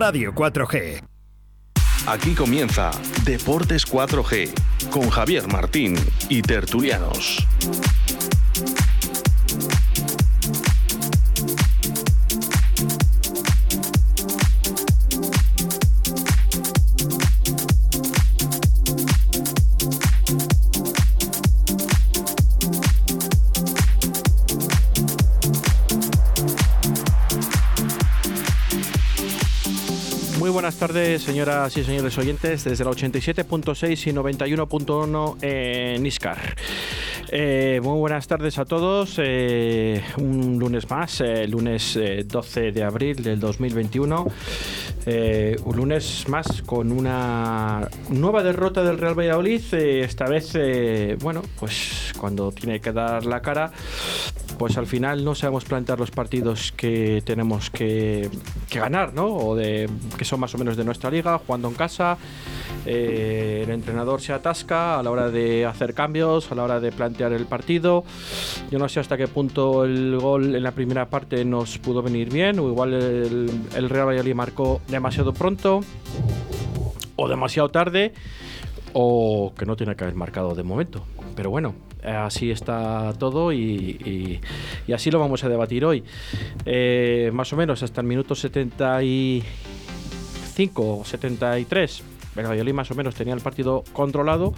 Radio 4G. Aquí comienza Deportes 4G con Javier Martín y Tertulianos. Tardes, señoras y señores oyentes, desde la 87.6 y 91.1 en Iscar. Eh, muy buenas tardes a todos. Eh, un lunes más, eh, lunes 12 de abril del 2021. un lunes más con una nueva derrota del Real Valladolid. esta vez, bueno, pues cuando tiene que dar la cara pues al final no sabemos plantear los partidos que tenemos que, ganar, ¿no? O de, que son más o menos de nuestra liga, jugando en casa. Eh, el entrenador se atasca a la hora de hacer cambios, a la hora de plantear el partido. Yo no sé hasta qué punto el gol en la primera parte nos pudo venir bien, o igual el, el Real Valladolid marcó demasiado pronto o demasiado tarde, o que no tiene que haber marcado de momento. Pero bueno, así está todo y, así lo vamos a debatir hoy. Eh, más o menos hasta el minuto 75 o 73, el Valladolid más o menos tenía el partido controlado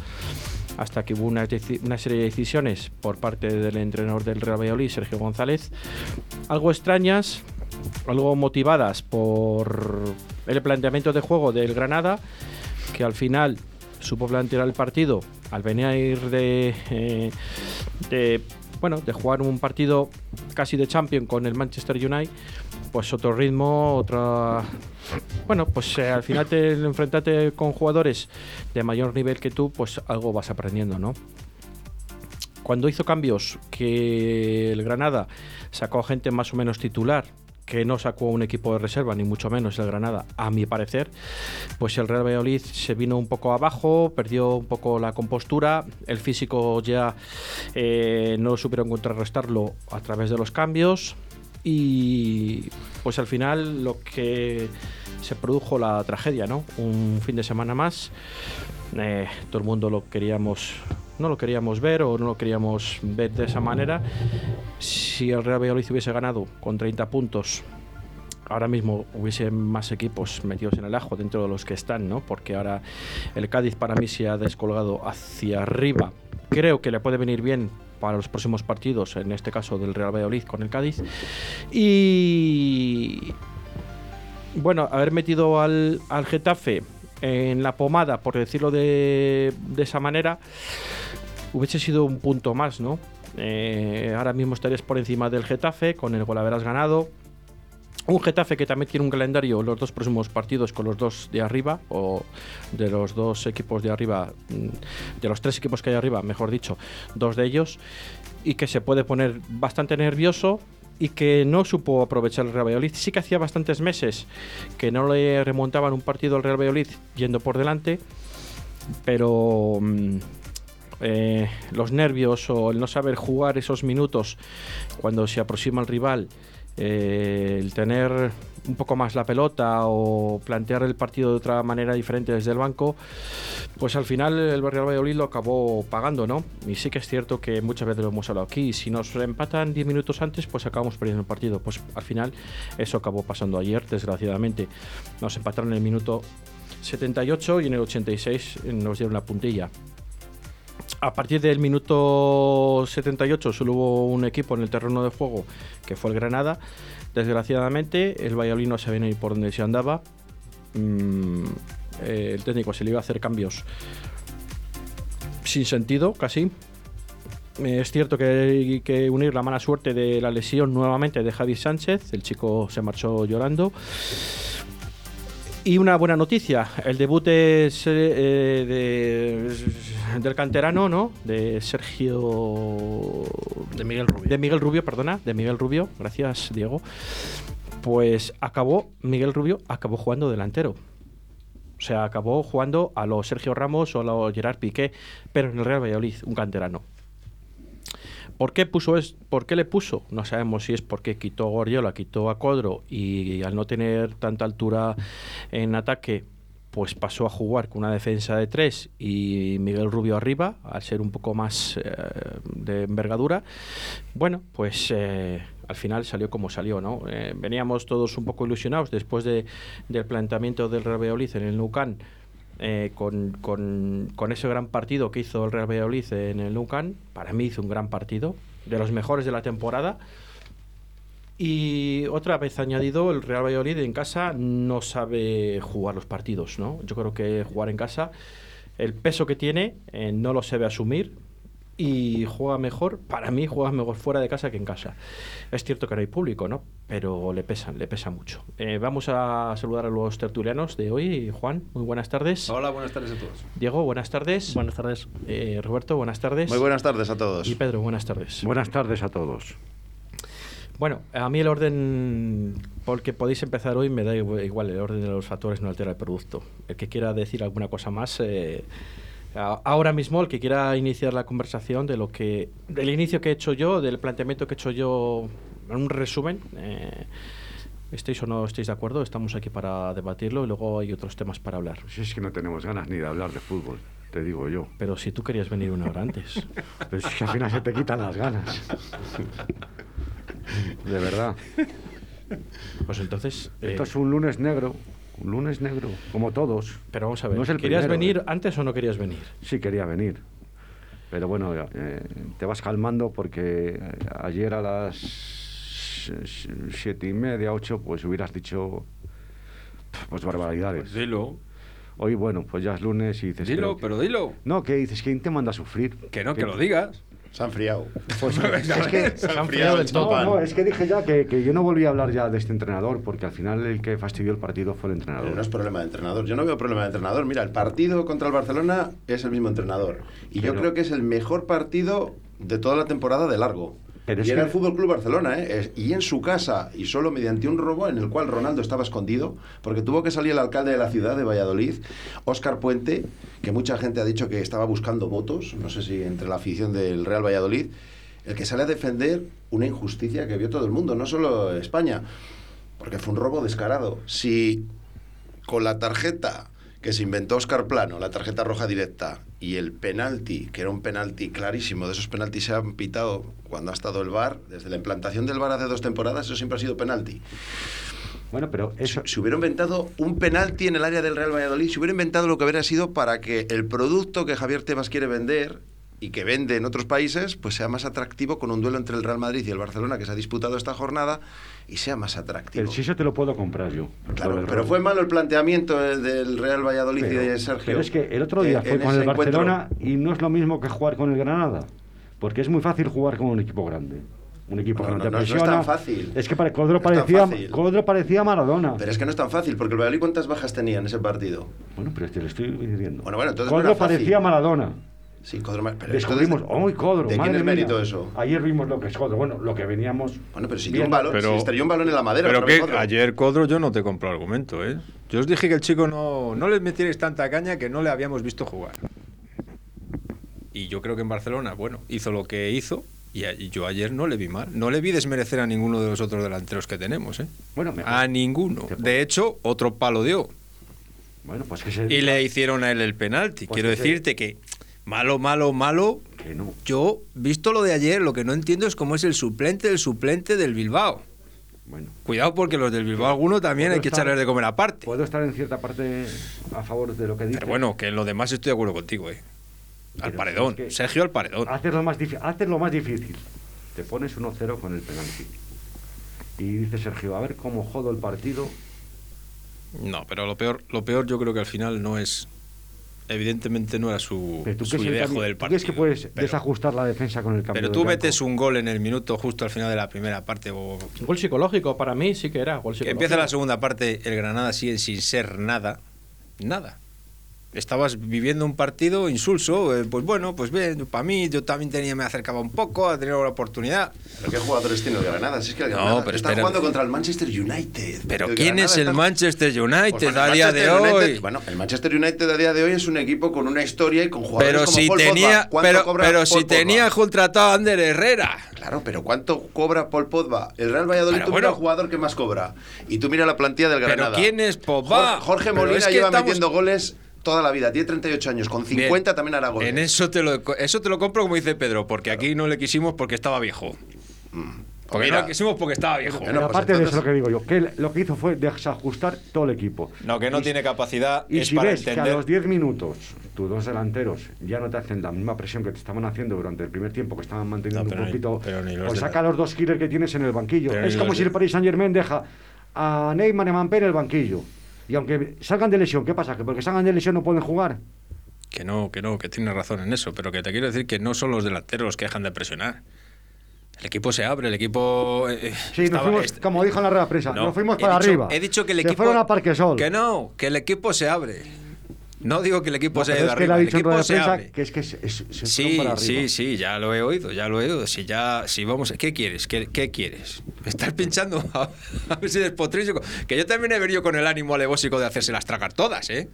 hasta que hubo una, una, serie de decisiones por parte del entrenador del Real Valladolid, Sergio González, algo extrañas, algo motivadas por el planteamiento de juego del Granada, que al final supo plantear el partido al venir de, eh, de, bueno, de jugar un partido casi de champion con el Manchester United, pues otro ritmo, otra... Bueno, pues eh, al final te enfrentarte con jugadores de mayor nivel que tú, pues algo vas aprendiendo, ¿no? Cuando hizo cambios que el Granada sacó gente más o menos titular, que no sacó un equipo de reserva, ni mucho menos el Granada, a mi parecer, pues el Real Valladolid se vino un poco abajo, perdió un poco la compostura, el físico ya eh, no supieron contrarrestarlo a través de los cambios y pues al final lo que se produjo la tragedia, ¿no? Un fin de semana más, eh, todo el mundo lo queríamos no lo queríamos ver o no lo queríamos ver de esa manera. Si el Real Valladolid hubiese ganado con 30 puntos, ahora mismo hubiese más equipos metidos en el ajo dentro de los que están, ¿no? Porque ahora el Cádiz para mí se ha descolgado hacia arriba. Creo que le puede venir bien para los próximos partidos, en este caso del Real Valladolid con el Cádiz. Y bueno, haber metido al, al Getafe en la pomada, por decirlo de, de esa manera, hubiese sido un punto más, ¿no? Eh, ahora mismo estarías por encima del Getafe, con el gol haberás ganado. Un Getafe que también tiene un calendario, los dos próximos partidos con los dos de arriba, o de los dos equipos de arriba, mm, de los tres equipos que hay arriba, mejor dicho, dos de ellos, y que se puede poner bastante nervioso y que no supo aprovechar el Real Valladolid. Sí que hacía bastantes meses que no le remontaban un partido al Real Valladolid yendo por delante, pero mm, eh, los nervios o el no saber jugar esos minutos cuando se aproxima el rival, eh, el tener un poco más la pelota o plantear el partido de otra manera diferente desde el banco, pues al final el Real Valladolid lo acabó pagando, ¿no? Y sí que es cierto que muchas veces lo hemos hablado aquí, si nos empatan 10 minutos antes, pues acabamos perdiendo el partido. Pues al final eso acabó pasando ayer, desgraciadamente. Nos empataron en el minuto 78 y en el 86 nos dieron la puntilla a partir del minuto 78 solo hubo un equipo en el terreno de juego que fue el Granada. Desgraciadamente, el Valladolid no sabía ni por dónde se andaba. Mm, eh, el técnico se le iba a hacer cambios sin sentido, casi. Eh, es cierto que hay que unir la mala suerte de la lesión nuevamente de Javi Sánchez. El chico se marchó llorando. Y una buena noticia, el debut es, eh, del canterano, ¿no? De Sergio... De Miguel Rubio. De Miguel Rubio, perdona, de Miguel Rubio. Gracias, Diego. Pues acabó, Miguel Rubio acabó jugando delantero. O sea, acabó jugando a los Sergio Ramos o a los Gerard Piqué, pero en el Real Valladolid, un canterano. ¿Por qué, puso es, ¿Por qué le puso? No sabemos si es porque quitó a Guardiola, quitó a Codro y al no tener tanta altura en ataque, pues pasó a jugar con una defensa de tres y Miguel Rubio arriba, al ser un poco más eh, de envergadura. Bueno, pues eh, al final salió como salió, ¿no? Eh, veníamos todos un poco ilusionados después de, del planteamiento del Real Valladolid en el Nucan. con, con, con, ese gran partido que hizo el Real Valladolid en el Nucan, para mí hizo un gran partido, de los mejores de la temporada. Y otra vez añadido, el Real Valladolid en casa no sabe jugar los partidos, ¿no? Yo creo que jugar en casa, el peso que tiene, eh, no lo sabe asumir y juega mejor, para mí juega mejor fuera de casa que en casa. Es cierto que no hay público, ¿no? Pero le pesan, le pesa mucho. Eh, vamos a saludar a los tertulianos de hoy. Juan, muy buenas tardes. Hola, buenas tardes a todos. Diego, buenas tardes. Buenas tardes. Eh, Roberto, buenas tardes. Muy buenas tardes a todos. Y Pedro, buenas tardes. Buenas tardes a todos. Bueno, a mí el orden por el que podéis empezar hoy me da igual, el orden de los factores no altera el producto. El que quiera decir alguna cosa más, eh, ahora mismo el que quiera iniciar la conversación de lo que, del inicio que he hecho yo, del planteamiento que he hecho yo, en un resumen. Eh, ¿Estéis o no estéis de acuerdo? Estamos aquí para debatirlo y luego hay otros temas para hablar. Si es que no tenemos ganas ni de hablar de fútbol, te digo yo. Pero si tú querías venir una hora antes. Pero es que al final se te quitan las ganas. De verdad. Pues entonces. Esto es un lunes negro. Un lunes negro, como todos. Pero vamos a ver. ¿Querías venir ¿eh? antes o no querías venir? Sí, quería venir. Pero bueno, eh, te vas calmando porque eh, ayer a las siete y media, ocho, pues hubieras dicho pues barbaridades. Pues dilo. Hoy, bueno, pues ya es lunes y dices... Dilo, pero, dilo. No, que dices? ¿Quién te manda a sufrir? Que no, que lo digas. Se han friado. Pues, es que se han friado del todo. No, es que dije ya que, que, yo no volví a hablar ya de este entrenador, porque al final el que fastidió el partido fue el entrenador. Pero no es problema de entrenador. Yo no veo problema de entrenador. Mira, el partido contra el Barcelona es el mismo entrenador. Y yo creo que es el mejor partido de toda la temporada de largo y era el Fútbol Club Barcelona, ¿eh? Y en su casa, y solo mediante un robo en el cual Ronaldo estaba escondido, porque tuvo que salir el alcalde de la ciudad de Valladolid, Óscar Puente, que mucha gente ha dicho que estaba buscando votos, no sé si entre la afición del Real Valladolid, el que sale a defender una injusticia que vio todo el mundo, no solo España, porque fue un robo descarado. Si con la tarjeta que se inventó Oscar Plano, la tarjeta roja directa, y el penalti, que era un penalti clarísimo, de esos penaltis se han pitado cuando ha estado el VAR, desde la implantación del VAR hace dos temporadas, eso siempre ha sido penalti. Bueno, pero eso... Si, hubiera inventado un penalti en el área del Real Valladolid, si hubiera inventado lo que hubiera sido para que el producto que Javier Tebas quiere vender y que vende en otros países, pues sea más atractivo con un duelo entre el Real Madrid y el Barcelona que se ha disputado esta jornada y sea más atractivo. El eso te lo puedo comprar yo. Claro, pero fue malo el planteamiento del Real Valladolid y de Sergio. Pero es que el otro día fue con el Barcelona y no es lo mismo que jugar con el Granada, porque es muy fácil jugar con un equipo grande. Un equipo que no, te presiona. No es tan fácil. Es que para Codro, parecía, Codro parecía Maradona. Pero es que no es tan fácil, porque el Valladolid ¿cuántas bajas tenía en ese partido? Bueno, pero te lo estoy diciendo. Bueno, bueno, entonces Codro parecía Maradona. Sí, Codro. Pero Descubrimos, ¡oh, Codro! ¿De quién es mérito eso? Ayer vimos lo que es Codro. Bueno, lo que veníamos. Bueno, pero si dio un balón, pero, si estrelló un balón en la madera. Pero que ayer Codro yo no te compro argumento, ¿eh? Yo os dije que el chico no, no le metierais tanta caña que no le habíamos visto jugar. Y yo creo que en Barcelona, bueno, hizo lo que hizo. Y yo ayer no le vi mal. No le vi desmerecer a ninguno de los otros delanteros que tenemos, ¿eh? Bueno, a ninguno. De hecho, otro palo dio. Bueno, pues que Y le hicieron a él el penalti. Pues Quiero decirte que Malo, malo, malo. Que no. Yo, visto lo de ayer, lo que no entiendo es cómo es el suplente del suplente del Bilbao. Bueno. Cuidado porque los del Bilbao alguno también hay que echarles de comer aparte. Puedo estar en cierta parte a favor de lo que dice. Pero bueno, que en lo demás estoy de acuerdo contigo, eh. Al paredón. Sergio al paredón. Haces lo más, haces lo más difícil. Te pones 1-0 con el penalti. Y dice Sergio, a ver cómo jodo el partido. No, pero lo peor, lo peor yo creo que al final no es evidentemente no era su, su idea del partido. es que puedes desajustar la defensa con el cambio Pero tú metes un gol en el minuto justo al final de la primera parte. O, un gol psicológico, para mí sí que era. Gol empieza la segunda parte, el Granada sigue sin ser nada. Nada. Estabas viviendo un partido insulso, eh, pues bueno, pues bien, para mí yo también tenía, me acercaba un poco, a tener la oportunidad. ¿Pero qué jugadores tiene el Granada? Si es que el Granada pero está jugando contra el Manchester United. Pero ¿quién es el Manchester United a día de hoy? Bueno, el Manchester United a día de hoy es un equipo con una historia y con jugadores pero como si Paul tenía, Pogba. Pero, pero si tenía contratado a Ander Herrera. Claro, pero ¿cuánto cobra Paul Pogba? El Real Valladolid es el jugador que más cobra. Y tú mira la plantilla del Granada. ¿Pero quién es Pogba? Jorge, Molina lleva metiendo goles toda la vida, tiene 38 años, con 50 también hará goles. En eso te, lo, eso te lo compro como dice Pedro, porque aquí no le quisimos porque estaba viejo. Mm. Porque no le quisimos porque estaba viejo. Pero, pues aparte de eso lo que digo yo, que lo que hizo fue desajustar todo el equipo. No, que no tiene capacidad. Y si ves que a los 10 minutos tus dos delanteros ya no te hacen la misma presión que te estaban haciendo durante el primer tiempo, que estaban manteniendo un poquito, pues saca los dos killers que tienes en el banquillo. es como si el Paris Saint Germain deja a Neymar y Mbappé en el banquillo. Y aunque salgan de lesión, ¿qué pasa? ¿Que porque salgan de lesión no pueden jugar? Que no, que no, que tienes razón en eso, pero que te quiero decir que no son los delanteros los que dejan de presionar. El equipo se abre, el equipo. Eh, eh, sí, nos fuimos, como dijo en la rueda presa, nos fuimos para arriba. He dicho que el equipo. fueron a Parque Sol. Que no, que el equipo se abre. No digo que el equipo se haya arriba, el equipo se abre. Que es que se, sí, para sí, sí, ya lo he oído, ya lo he oído. Si ya, si vamos, ¿qué quieres? ¿Qué, qué quieres? ¿Me estás pinchando a, ver si despotrísico? Que yo también he venido con el ánimo alevósico de hacerse las tragar todas, ¿eh?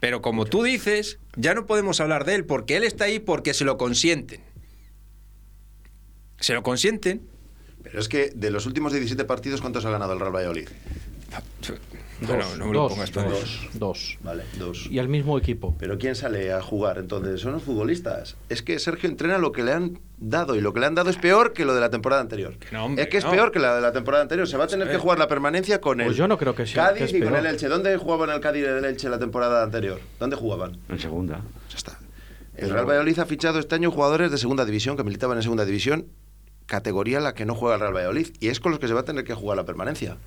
Pero como tú dices, ya no podemos hablar de él porque él está ahí porque se lo consienten. Se lo consienten. Pero es que de los últimos 17 partidos, ¿cuántos ha ganado el Real Valladolid? Bueno, no me lo pongas dos, dos. Vale, dos. Y al mismo equipo. Pero ¿quién sale a jugar entonces? Son los futbolistas. Es que Sergio entrena lo que le han dado y lo que le han dado es peor que lo de la temporada anterior. es que es peor que la de la temporada anterior. Se va a tener que jugar la permanencia con el pues yo no creo que sea, Cádiz y con el Elche. ¿Dónde jugaban el Cádiz y el Elche la temporada anterior? ¿Dónde jugaban? En segunda. Ya está. El Real Valladolid ha fichado este año jugadores de segunda división que militaban en segunda división, categoría en la que no juega el Real Valladolid. Y es con los que se va a tener que jugar la permanencia.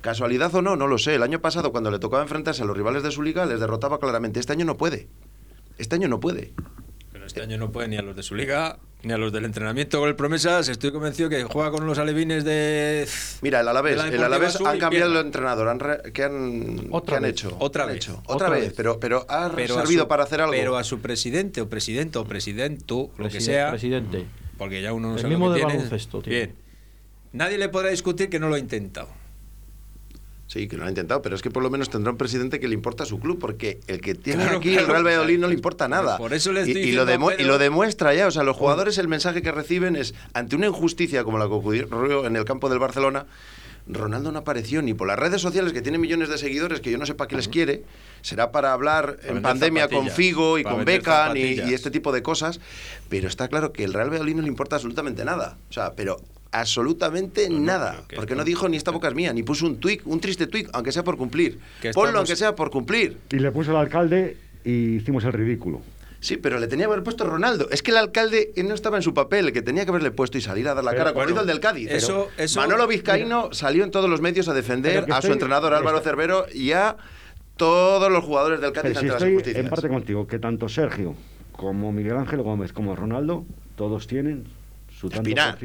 ¿Casualidad o no? No lo sé. El año pasado, cuando le tocaba enfrentarse a los rivales de su liga, les derrotaba claramente. Este año no puede. Este año no puede. Pero este año no puede ni a los de su liga, ni a los del entrenamiento con el Promesas. Estoy convencido que juega con los alevines de. Mira, el Alavés. El Alavés han cambiado el entrenador. Han ¿Qué han, ¿Otra han hecho? Otra vez. Otra, vez. Pero, pero ha servido para hacer algo. Pero a su presidente o presidente o presidente, lo que sea. Presidente. Porque ya uno no el sabe mismo lo de tiene. Bien. Nadie le podrá discutir que no lo ha intentado. Sí, que lo ha intentado, pero es que por lo menos tendrá un presidente que le importa a su club, porque el que tiene aquí el Real Valladolid no le importa nada. Por eso les y, lo y, lo demuestra ya, o sea, los jugadores el mensaje que reciben es, ante una injusticia como la que ocurrió en el campo del Barcelona, Ronaldo no apareció ni por las redes sociales, que tiene millones de seguidores, que yo no sé para qué les quiere, será para hablar en pandemia con Figo y con Beckham y, y, este tipo de cosas, pero está claro que el Real Valladolid no le importa absolutamente nada. O sea, pero absolutamente nada. porque no dijo ni esta boca es mía, ni puso un tweet, un triste tweet, aunque sea por cumplir. Ponlo aunque sea por cumplir. Y le puso al alcalde y hicimos el ridículo. Sí, pero le tenía que haber puesto Ronaldo. Es que el alcalde no estaba en su papel, el que tenía que haberle puesto y salir a dar la cara, como hizo el del Cádiz. Eso, Manolo Vizcaíno salió en todos los medios a defender a su entrenador Álvaro Cervero y a todos los jugadores del Cádiz ante estoy las En parte contigo, que tanto Sergio como Miguel Ángel Gómez como Ronaldo, todos tienen su Espinar.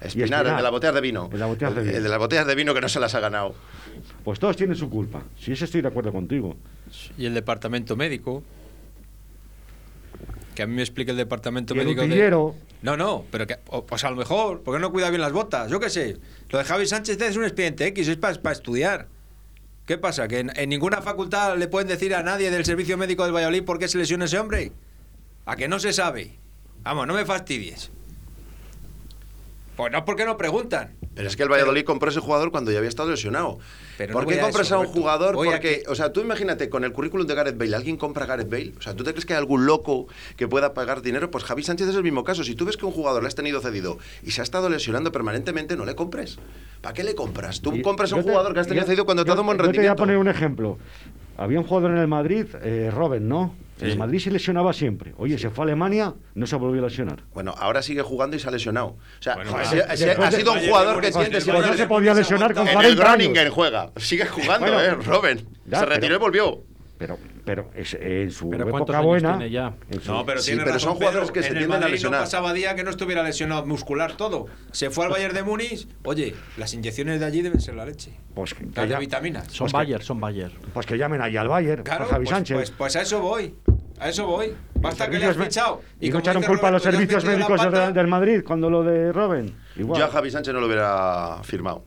Espinar, el de las botellas de vino. El, de las botellas de vino que no se las ha ganado. Pues todos tienen su culpa. Si ese estoy de acuerdo contigo. Y el departamento médico. Que a mí me explique el departamento ¿Y médico. El No, no, pero que, pues a lo mejor, porque no cuida bien las botas? Yo qué sé. Lo de Javi Sánchez es un expediente X, es para estudiar. ¿Qué pasa? ¿Que en, ninguna facultad le pueden decir a nadie del servicio médico del Valladolid por qué se lesiona ese hombre? ¿A que no se sabe? Vamos, no me fastidies. Pues no, porque no preguntan. Pero es que el Valladolid compró ese jugador cuando ya había estado lesionado. Pero ¿Por qué compras a, un jugador? porque, o sea, tú imagínate, con el currículum de Gareth Bale, ¿alguien compra a Gareth Bale? O sea, ¿tú te crees que hay algún loco que pueda pagar dinero? Pues Javi Sánchez es el mismo caso. Si tú ves que un jugador le has tenido cedido y se ha estado lesionando permanentemente, no le compres. ¿Para qué le compras? Tú compras a un jugador que has tenido cedido cuando te ha dado un buen rendimiento. Yo te voy a poner un ejemplo. Había un jugador en el Madrid, eh, Robin, ¿no? En el Madrid se lesionaba siempre. Oye, se fue a Alemania, no se volvió a lesionar. Bueno, ahora sigue jugando y se ha lesionado. O sea, ha, sido un jugador que tiene... no se podía lesionar con 40 el Groningen juega. Sigue jugando, ¿eh? Robin. se retiró y volvió. Pero pero es, en su época buena. Ya? No, pero, sí, pero son jugadores que se tienden a lesionar. No pasaba día que no estuviera lesionado muscular todo. Se fue al Bayern de Múnich. Oye, las inyecciones de allí deben ser la leche. Pues que, de vitaminas. Son pues Bayern, son Bayern. Pues que llamen allí al Bayern, claro, a Javi pues, Sánchez. Pues, pues, a eso voy. A eso voy. Basta que le has fichado. Y, no echaron culpa a los servicios médicos del Madrid cuando lo de Robben. Igual. Yo a Javi Sánchez no lo hubiera firmado.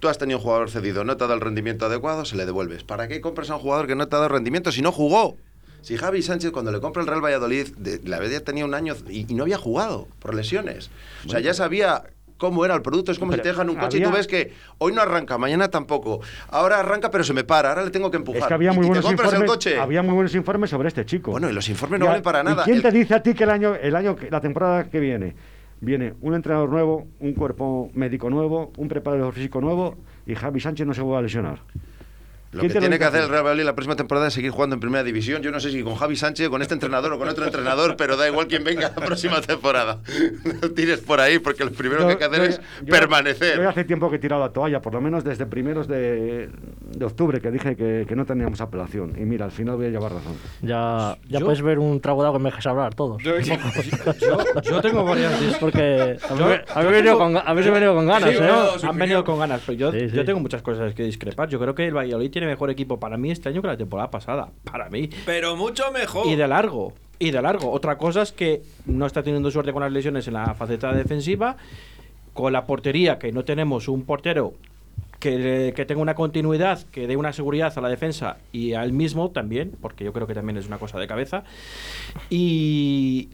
Tú has tenido un jugador cedido, no te ha dado el rendimiento adecuado, se le devuelves. ¿Para qué compras a un jugador que no te ha dado rendimiento si no jugó? Si Javi Sánchez cuando le compra el Real Valladolid, de, la ya tenía un año y, no había jugado por lesiones. O sea, ya sabía cómo era el producto. Es como si te dejan un coche y tú ves que hoy no arranca, mañana tampoco. Ahora arranca, pero se me para. Ahora le tengo que empujar. Es que había muy, buenos informes, había muy buenos informes sobre este chico. Bueno, y los informes no valen para nada. ¿Quién te dice a ti que el año, el año, la temporada que viene, viene un entrenador nuevo, un cuerpo médico nuevo, un preparador físico nuevo y Javi Sánchez no se va a lesionar? Lo que tiene que hacer el Real Valladolid la próxima temporada es seguir jugando en primera división. Yo no sé si con Javi Sánchez, con este entrenador o con otro entrenador, pero da igual quien venga la próxima temporada. No tires por ahí, porque lo primero que hay que hacer es permanecer. Yo hace tiempo que he tirado la toalla, por lo menos desde primeros de, de octubre, que dije que, que, no teníamos apelación. Y mira, al final voy a llevar razón. Ya, ya puedes ver un trago de agua que me dejes hablar todos. Yo, yo, tengo variantes. Porque habéis venido, con, venido con ganas, ¿eh? han venido con ganas, pero yo, yo tengo muchas cosas que discrepar. Yo creo que el Valladolid tiene mejor equipo para mí este año que la temporada pasada. Para mí. Pero mucho mejor. Y de largo. Y de largo. Otra cosa es que no está teniendo suerte con las lesiones en la faceta defensiva. Con la portería, que no tenemos un portero que, que, tenga una continuidad, que dé una seguridad a la defensa y al mismo también, porque yo creo que también es una cosa de cabeza. Y,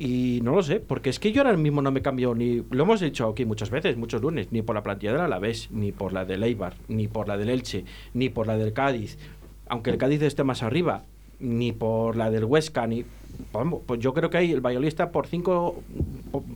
y no lo sé, porque es que yo ahora mismo no me cambio ni. Lo hemos dicho aquí muchas veces, muchos lunes, ni por la plantilla del Alavés, ni por la del Eibar, ni por la del Elche, ni por la del Cádiz. Aunque el Cádiz esté más arriba, ni por la del Huesca, ni. Vamos, pues yo creo que hay el Valladolid por cinco.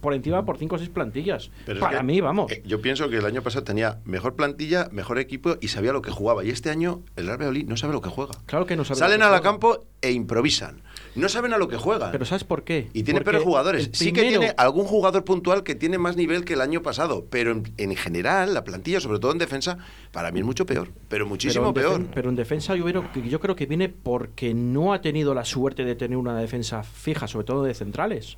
Por, encima por cinco o seis plantillas. Para mí, vamos. Eh, yo pienso que el año pasado tenía mejor plantilla, mejor equipo y sabía lo que jugaba. Y este año el Real Valladolid no sabe lo que juega. Claro que no sabe. Salen a la campo e improvisan no saben a lo que juegan. Pero ¿sabes por qué? Y tiene peores jugadores. Sí que tiene algún jugador puntual que tiene más nivel que el año pasado, pero en, general la plantilla, sobre todo en defensa, para mí es mucho peor, pero muchísimo peor. Pero en defensa yo, yo creo que viene porque no ha tenido la suerte de tener una defensa fija, sobre todo de centrales.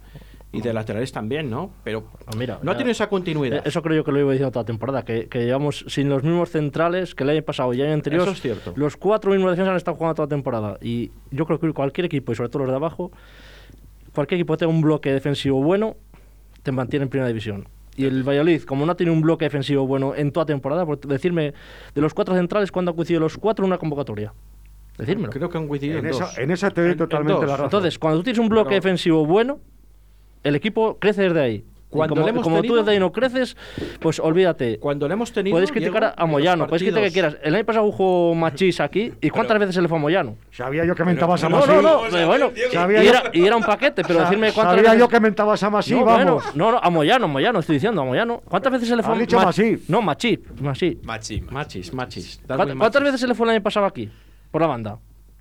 Y de laterales también, ¿no? Pero ah, mira, no ha tenido esa continuidad. Eso creo yo que lo iba diciendo toda la temporada, que, que, llevamos sin los mismos centrales que el año pasado y el año anterior. Eso es cierto. Los cuatro mismos defensas han estado jugando toda la temporada. Y yo creo que cualquier equipo, y sobre todo los de abajo, cualquier equipo que tenga un bloque defensivo bueno, te mantiene en primera división. Y el Valladolid, como no tiene un bloque defensivo bueno en toda temporada, por decirme, de los cuatro centrales, ¿cuándo han coincidido los cuatro en una convocatoria? Decírmelo. Creo que han coincidido en, en, esa, en esa te doy totalmente la razón. Entonces, cuando tú tienes un bloque defensivo bueno, el equipo crece desde ahí. Cuando como, como tú desde ahí no creces, pues olvídate. Cuando le hemos tenido. Puedes criticar a Moyano, puedes criticar que quieras. El año pasado jugó Machís aquí. ¿Y cuántas veces se le fue a Moyano? Sabía yo que mentabas a Masí. No, no, no. bueno, y, era, y, era, un paquete, pero decirme cuántas Sabía yo que mentabas a Masí, no, vamos. no, no, a Moyano, Moyano, estoy diciendo, a Moyano. ¿Cuántas veces se le fue a dicho Masí? No, Machís. Machís. Machís, Machís. ¿Cuántas veces se le fue el año pasado aquí? Por la banda.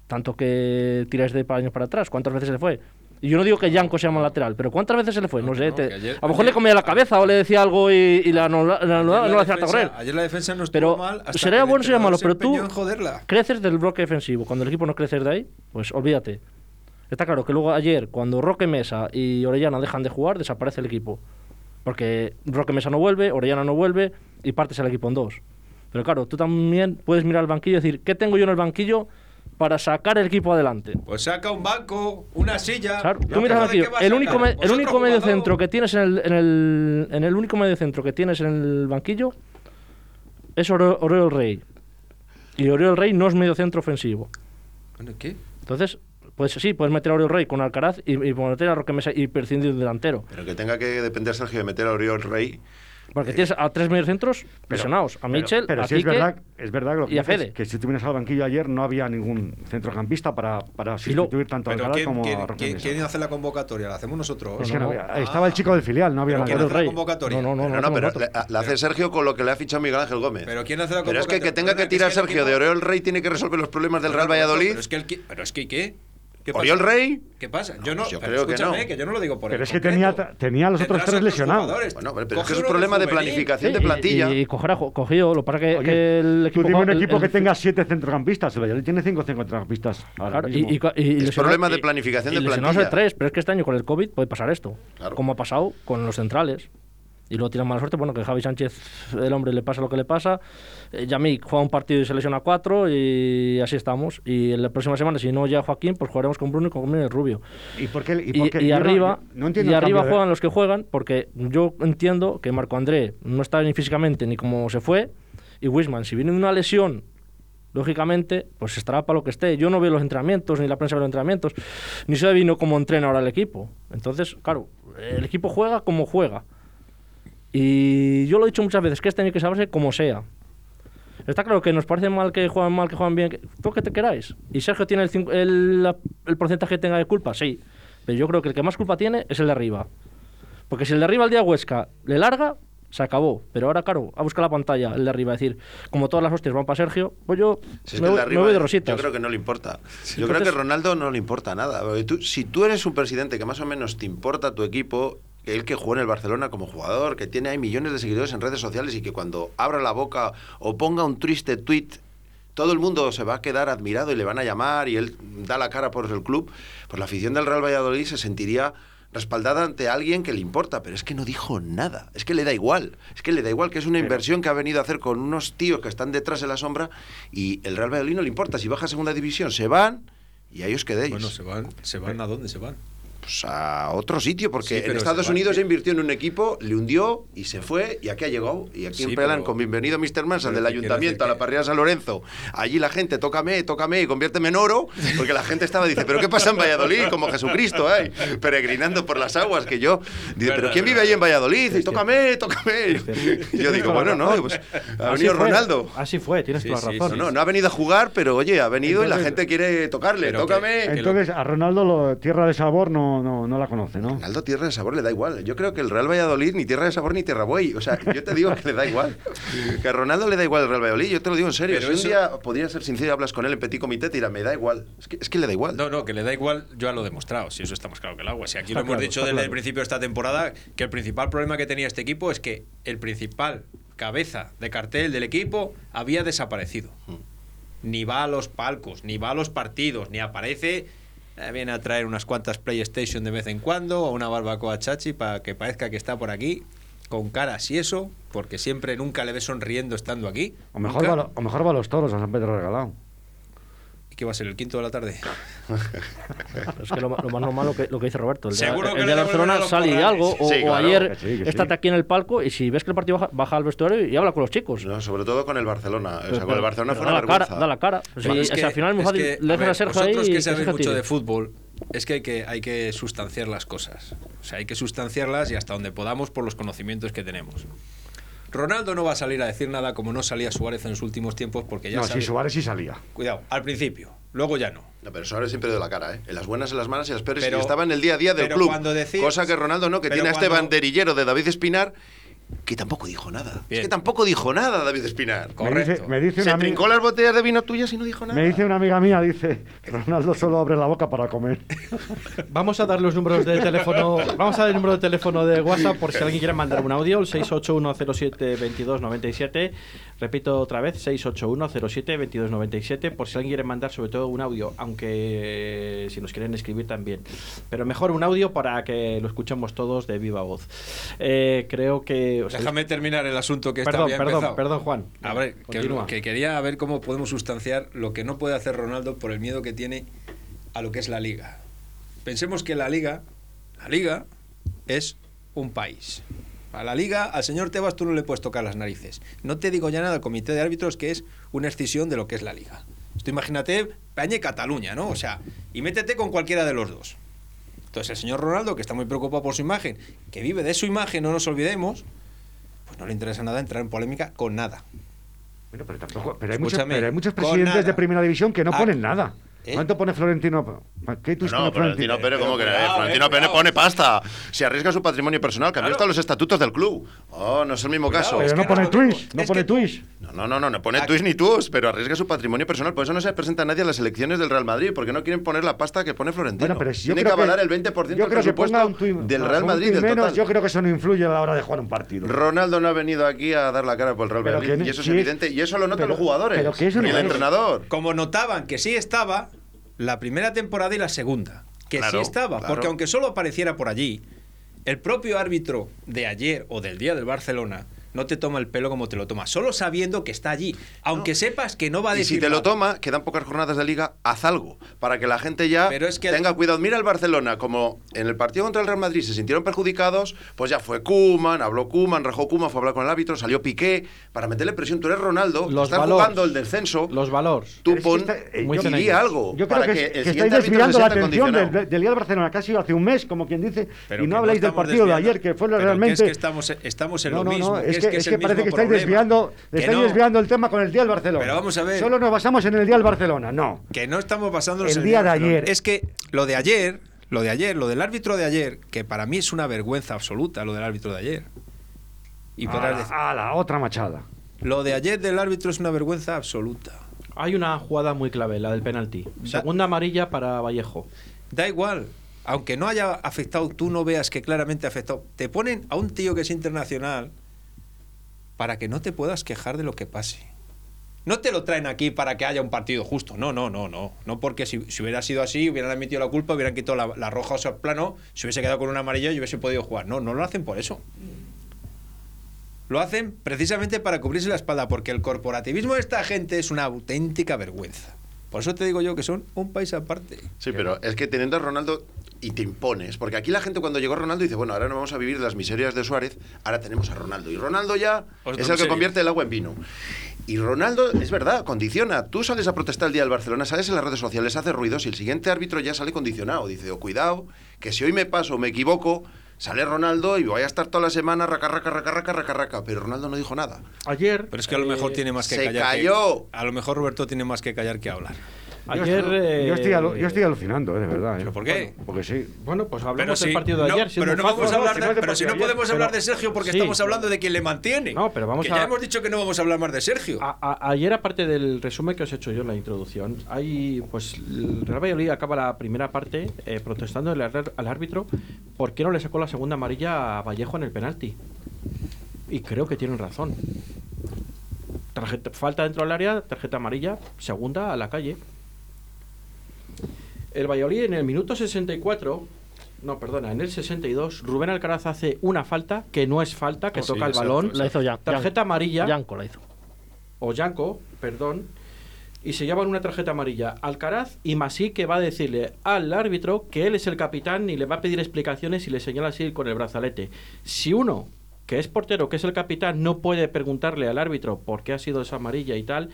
Tanto que tiras de años para atrás. ¿Cuántas veces se le fue? Y yo no digo que Yanko sea mal lateral, pero ¿cuántas veces se le fue? No, sé. a lo mejor le comía la cabeza o le decía algo y, la no, lo hacía correr. Ayer la defensa no estuvo pero mal. Hasta sería bueno sería malo, pero tú creces del bloque defensivo. Cuando el equipo no crece de ahí, pues olvídate. Está claro que luego ayer, cuando Roque Mesa y Orellana dejan de jugar, desaparece el equipo. Porque Roque Mesa no vuelve, Orellana no vuelve y partes el equipo en dos. Pero claro, tú también puedes mirar al banquillo y decir, ¿qué tengo yo en el banquillo para sacar el equipo adelante. Pues saca un banco, una silla. tú miras aquí, el único, el único medio centro que tienes en el, en el, en el único medio centro que tienes en el banquillo es Oriol Rey. Y Oriol Rey no es medio centro ofensivo. ¿Qué? Entonces, pues sí, puedes meter a Oriol Rey con Alcaraz y, y meter a Roque Mesa y prescindir del delantero. Pero que tenga que depender Sergio de meter a Oriol Rey porque tienes a tres mediocentros presionados, a Mitchell, pero, a sí es verdad, es verdad lo que y a Fede. que si tú vienes al banquillo ayer no había ningún centrocampista para, para sustituir tanto a Alcalá como a Roque ¿quién, hace la convocatoria? ¿La hacemos nosotros? Es que no, había, estaba el chico del filial, no había la, ¿quién hace la convocatoria? No, no, no, no, pero la, hace Sergio con lo que le ha fichado Miguel Ángel Gómez. ¿Pero quién hace la convocatoria? Pero es que que tenga que tirar Sergio de Oreo el Rey tiene que resolver los problemas del Real Valladolid. Pero es que, pero es que ¿qué? ¿Oriol Rey? ¿Qué pasa? Yo no, yo creo que no. que yo no lo digo por Pero es que tenía, tenía los otros tres lesionados. Bueno, pero es que es un problema de planificación de plantilla. Y, y coger cogido, lo para que, que el equipo. Tú dime un equipo que tenga siete centrocampistas, el Valladolid tiene cinco centrocampistas. Claro, y, y, es problema de planificación de plantilla. No tres, pero es que este año con el COVID puede pasar esto. Como ha pasado con los centrales y luego tiene mala suerte, bueno, que Javi Sánchez, el hombre, le pasa lo que le pasa. Eh, Yamik juega un partido y se lesiona cuatro y así estamos. Y en la próxima semana, si no ya Joaquín, pues jugaremos con Bruno y con el Rubio. ¿Y por qué? Y, arriba, y arriba juegan los que juegan, porque yo entiendo que Marco André no está ni físicamente ni como se fue. Y Wisman, si viene una lesión lógicamente, pues estará para lo que esté. Yo no veo los entrenamientos, ni la prensa de los entrenamientos, ni se vino cómo entrena ahora el equipo. Entonces, claro, el equipo juega como juega. Y yo lo he dicho muchas veces, que este tiene que saberse como sea. Está claro que nos parece mal que juegan mal, que juegan bien, que, todo que te queráis. Y Sergio tiene el, el, porcentaje que tenga de culpa, sí. Pero yo creo que el que más culpa tiene es el de arriba. Porque si el de arriba el día Huesca le larga, se acabó. Pero ahora, claro, a buscar la pantalla, el de arriba, decir, como todas las hostias van para Sergio, pues yo me, voy de rositas. Yo creo que no le importa. yo creo que Ronaldo no le importa nada. si tú eres un presidente que más o menos te importa tu equipo, él que jugó en el Barcelona como jugador, que tiene ahí millones de seguidores en redes sociales y que cuando abra la boca o ponga un triste tweet, todo el mundo se va a quedar admirado y le van a llamar y él da la cara por el club, pues la afición del Real Valladolid se sentiría respaldada ante alguien que le importa, pero es que no dijo nada, es que le da igual, es que le da igual que es una inversión que ha venido a hacer con unos tíos que están detrás de la sombra y el Real Valladolid no le importa, si baja a segunda división se van y ahí os quedéis. Bueno, se van, se van a dónde se van pues, a otro sitio, porque en Estados Unidos se invirtió en un equipo, le hundió y se fue, y aquí ha llegado. Y aquí en Pelan, con bienvenido Mr. Manson del ayuntamiento a la parrilla San Lorenzo. Allí la gente, tócame, tócame y conviérteme en oro, porque la gente estaba, dice, ¿pero qué pasa en Valladolid? Como Jesucristo, ¿eh? peregrinando por las aguas, que yo. Dice, ¿pero quién vive allí en Valladolid? Y tócame, tócame. Y yo digo, bueno, no, pues ha venido Ronaldo. Así fue, tienes toda la razón. No, no, ha venido a jugar, pero oye, ha venido y la gente quiere tocarle, tócame. entonces, a Ronaldo, lo, tierra de sabor, no no, no, la conoce, ¿no? Aldo Tierra de Sabor le da igual. Yo creo que el Real Valladolid ni Tierra de Sabor ni Tierra Buey. O sea, yo te digo que le da igual. Que a Ronaldo le da igual el Real Valladolid. Yo te lo digo en serio. si un día podría ser sincero y hablas con él en petit comité, te dirá, me da igual. Es que, es que le da igual. No, no, que le da igual, yo ya lo he demostrado. Si eso está más claro que el agua. Si aquí lo hemos dicho desde el principio de esta temporada, que el principal problema que tenía este equipo es que el principal cabeza de cartel del equipo había desaparecido. Mm. Ni va a los palcos, ni va a los partidos, ni aparece eh, viene a traer unas cuantas PlayStation de vez en cuando o una barbacoa chachi para que parezca que está por aquí con caras y eso, porque siempre nunca le ves sonriendo estando aquí. O mejor, va, o mejor va a los toros a San Pedro Regalado. ¿Qué va a ser? ¿El quinto de la tarde? es que lo, más normal lo que, lo que dice Roberto. El, Seguro de, el de Barcelona sale algo, o, ayer estate aquí en el palco y si ves que el partido baja, baja, al vestuario y habla con los chicos. No, sobre todo con el Barcelona. O sea, con el Barcelona fue una da la cara, da la cara. es que, al final es que, a ver, a Sergio vosotros que sabéis mucho de fútbol, es que hay, que hay que sustanciar las cosas. O sea, hay que sustanciarlas y hasta donde podamos por los conocimientos que tenemos. Ronaldo no va a salir a decir nada como no salía Suárez en los últimos tiempos porque ya No, si Suárez sí salía. Cuidado, al principio, luego ya no. No, pero Suárez siempre dio la cara, ¿eh? En las buenas, en las malas y en las peores. y estaba en el día a día del club. cosa que Ronaldo no, que tiene a este banderillero de David Espinar que tampoco dijo nada. Es que tampoco dijo nada David Espinar. Correcto. Me dice, Se trincó las botellas de vino tuyas y no dijo nada. Me dice una amiga mía, dice, Ronaldo solo abre la boca para comer. Vamos a dar los números de teléfono, vamos a dar el número de teléfono de WhatsApp por si alguien quiere mandar un audio, el 681072297. Repito otra vez, 681072297 por si alguien quiere mandar sobre todo un audio, aunque si nos quieren escribir también. Pero mejor un audio para que lo escuchemos todos de viva voz. Eh, creo que Déjame terminar el asunto que perdón, está perdón, empezado. Perdón, Juan. A ver, que, quería ver cómo podemos sustanciar lo que no puede hacer Ronaldo por el miedo que tiene a lo que es la liga. Pensemos que la liga, la liga es un país. A la liga, al señor Tebas tú no le puedes tocar las narices. No te digo ya nada al comité de árbitros que es una escisión de lo que es la liga. Esto imagínate y Cataluña, ¿no? O sea, y métete con cualquiera de los dos. Entonces el señor Ronaldo, que está muy preocupado por su imagen, que vive de su imagen, no nos olvidemos, pues no le interesa nada entrar en polémica con nada. pero, tampoco, pero, hay, muchos, presidentes de primera división que no ponen nada. ¿Eh? ¿Cuánto pone Florentino? ¿Qué no, no Florentino Pérez, ¿cómo que Florentino Pérez pone pasta. Se arriesga su patrimonio personal, cambió hasta los estatutos del club. Oh, no es el mismo caso. Pero no pone Twitch, no pone Twitch. No, no, no, no pone Twitch ni Twitch, pero arriesga su patrimonio personal. Por eso no se presenta nadie a las elecciones del Real Madrid, porque no quieren poner la pasta que pone Florentino. Bueno, pero yo Tiene que avalar el 20% del presupuesto del Real Madrid. Del menos, yo creo que eso no influye a la hora de jugar un partido. Ronaldo no ha venido aquí a dar la cara por el Real Madrid. y eso es evidente. Y eso lo notan los jugadores. y el entrenador. Como notaban que sí estaba la primera temporada y la segunda. Que sí estaba. Porque aunque solo apareciera por allí, el propio árbitro de ayer o del día del Barcelona no te toma el pelo como te lo toma, solo sabiendo que está allí. Aunque sepas que no va a decir. Y si te lo toma, quedan pocas jornadas de liga, haz algo para que la gente ya tenga cuidado. Mira el Barcelona, como en el partido contra el Real Madrid se sintieron perjudicados, pues ya fue Kuman, habló Kuman, rajó Kuman, fue a hablar con el árbitro, salió Piqué, para meterle presión. Tú eres Ronaldo, los estás jugando el descenso. Los valores. Tú pon y algo. Yo creo que, estáis desviando la atención del, del, día del Barcelona, casi hace un mes, como quien dice, y no habláis del partido de ayer, que fue realmente. Es que estamos, estamos en lo mismo. Es que parece que desviando, desviando el tema con el día del Barcelona. Pero vamos a ver. Solo nos basamos en el día del Barcelona, no. Que no estamos basándonos el en el día de ayer. Es que lo de ayer, lo de ayer, lo del árbitro de ayer, que para mí es una vergüenza absoluta, lo del árbitro de ayer. Y a, la, otra machada. Lo de ayer del árbitro es una vergüenza absoluta. Hay una jugada muy clave, la del penalti. Segunda amarilla para Vallejo. Da igual. Aunque no haya afectado, tú no veas que claramente ha afectado. Te ponen a un tío que es internacional para que no te puedas quejar de lo que pase. No te lo traen aquí para que haya un partido justo. No, no, no, no. No porque si, hubiera sido así, hubieran admitido la culpa, hubieran quitado la, roja o sea, plano, se hubiese quedado con una amarilla y hubiese podido jugar. No, no lo hacen por eso. Lo hacen precisamente para cubrirse la espalda, porque el corporativismo de esta gente es una auténtica vergüenza. Por eso te digo yo que son un país aparte. Sí, pero es que teniendo a Ronaldo y te impones. Porque aquí la gente cuando llegó Ronaldo dice, bueno, ahora no vamos a vivir las miserias de Suárez, ahora tenemos a Ronaldo. Y Ronaldo ya es el que convierte el agua en vino. Y Ronaldo, es verdad, condiciona. Tú sales a protestar el día del Barcelona, sales en las redes sociales, hace ruidos y el siguiente árbitro ya sale condicionado. Dice, oh, cuidado, que si hoy me paso o me equivoco, sale Ronaldo y voy a estar toda la semana raca, raca, raca, raca, raca, raca. Pero Ronaldo no dijo nada. Ayer. Pero es que a lo mejor eh, tiene más que se callar. cayó. a lo mejor Roberto tiene más que callar que hablar. Ayer, yo, estoy, yo, estoy, alucinando, eh, de verdad. ¿Pero eh. por qué? Porque sí. Bueno, pues hablemos del partido de ayer. pero, no vamos a hablar de, pero si no podemos hablar de Sergio porque estamos hablando de quien le mantiene. No, pero vamos que a... ya hemos dicho que no vamos a hablar más de Sergio. ayer, aparte del resumen que os he hecho yo en la introducción, hay, pues el Real Valladolid acaba la primera parte eh, protestando al árbitro por qué no le sacó la segunda amarilla a Vallejo en el penalti. Y creo que tienen razón. falta dentro del área, tarjeta amarilla, segunda a la calle el Valladolid en el minuto 64 no, perdona, en el 62, Rubén Alcaraz hace una falta que no es falta, que oh, toca el balón. La hizo ya. Tarjeta amarilla. Yanko la hizo. O Yanko, perdón. Y se llevan una tarjeta amarilla Alcaraz y Masí que va a decirle al árbitro que él es el capitán y le va a pedir explicaciones y le señala así con el brazalete. Si uno, que es portero, que es el capitán, no puede preguntarle al árbitro por qué ha sido esa amarilla y tal,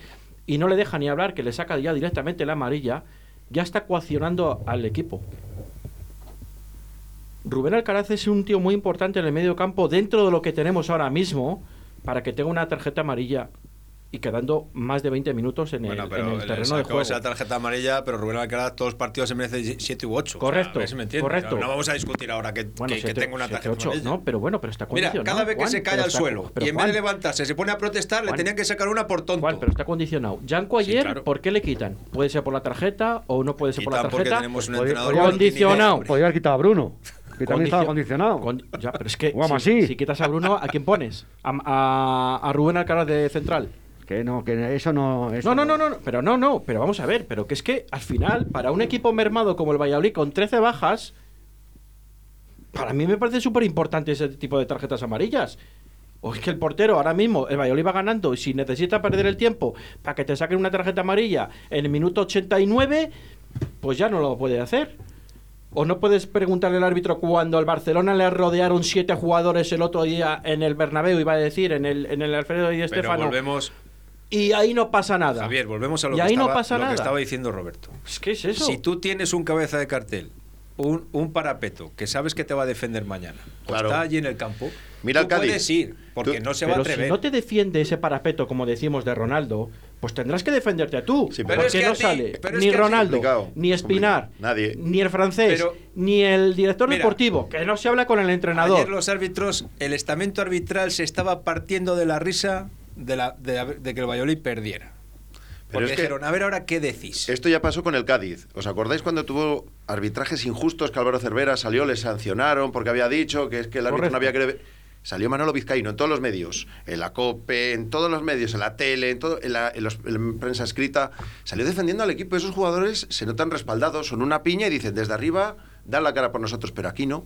y no le deja ni hablar, que le saca ya directamente la amarilla, ya está coaccionando al equipo. Rubén Alcaraz es un tío muy importante en el medio campo dentro de lo que tenemos ahora mismo para que tenga una tarjeta amarilla y quedando más de 20 minutos en el, terreno de juego. esa tarjeta amarilla, pero Rubén Alcaraz todos los partidos se merece 7 u 8. Correcto, correcto. No, vamos a discutir ahora que, que, tenga una tarjeta 8, amarilla. No, pero bueno, pero está condicionado. Mira, cada vez que se cae al suelo y en vez de levantarse se pone a protestar, le tenían que sacar una por tonto. Juan, pero está condicionado. Yanko ayer, ¿por qué le quitan? ¿Puede ser por la tarjeta o no puede ser por la tarjeta? Porque tenemos un entrenador condicionado. Podría haber quitado a Bruno. Que también estaba condicionado. ya, pero es que si, si, quitas a Bruno, ¿a quién pones? ¿A, a, a Rubén Alcaraz de central? Que no, que eso no. no, no, no, no, pero no, no, pero vamos a ver, pero que es que al final, para un equipo mermado como el Valladolid con 13 bajas, para mí me parece súper importante ese tipo de tarjetas amarillas. O es que el portero ahora mismo, el Valladolid va ganando y si necesita perder el tiempo para que te saquen una tarjeta amarilla en el minuto 89, pues ya no lo puede hacer. O no puedes preguntarle al árbitro cuando al Barcelona le rodearon siete jugadores el otro día en el Bernabéu, iba a decir, en el, en el Alfredo y Estefano. volvemos y ahí no pasa nada. Javier, volvemos a lo, que, estaba, diciendo Roberto. ¿Qué es eso? Si tú tienes un cabeza de cartel, un, un parapeto que sabes que te va a defender mañana, o está allí en el campo, Mira tú puedes ir, porque no se va a atrever. Si no te defiende ese parapeto, como decimos de Ronaldo, pues tendrás que defenderte tú. Sí, pero porque no sale ni Ronaldo, ni Espinar, ni el francés, ni el director deportivo, que no se habla con el entrenador. Ayer los árbitros, el estamento arbitral se estaba partiendo de la risa de, la, de, que el Valladolid perdiera. Porque dijeron, a ver ahora qué decís. Esto ya pasó con el Cádiz. ¿Os acordáis cuando tuvo arbitrajes injustos que Álvaro Cervera salió, le sancionaron porque había dicho que es que el árbitro no había que Salió Manolo Vizcaíno en todos los medios, en la COPE, en todos los medios, en la tele, en, todo, en, la, prensa escrita. Salió defendiendo al equipo. Esos jugadores se notan respaldados, son una piña y dicen desde arriba, dan la cara por nosotros, pero aquí no.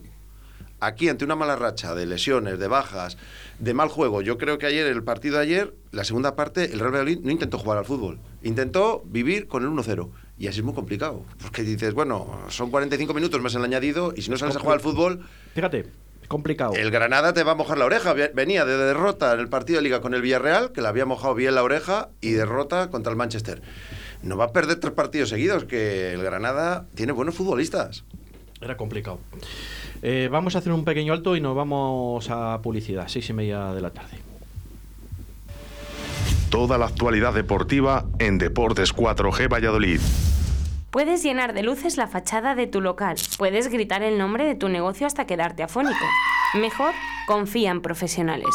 Aquí, ante una mala racha de lesiones, de bajas, de mal juego, yo creo que ayer, el partido de ayer, la segunda parte, el Real Madrid no intentó jugar al fútbol. Intentó vivir con el 1-0. Y así es muy complicado. Porque dices, bueno, son 45 minutos más el añadido y si no sales a jugar al fútbol. Fíjate, complicado. El Granada te va a mojar la oreja. Venía de derrota en el partido de Liga con el Villarreal, que le había mojado bien la oreja, y derrota contra el Manchester. No va a perder tres partidos seguidos, que el Granada tiene buenos futbolistas. Era complicado. Eh, vamos a hacer un pequeño alto y nos vamos a publicidad, seis y media de la tarde. Toda la actualidad deportiva en Deportes 4G Valladolid. Puedes llenar de luces la fachada de tu local. Puedes gritar el nombre de tu negocio hasta quedarte afónico. Mejor, confía en profesionales.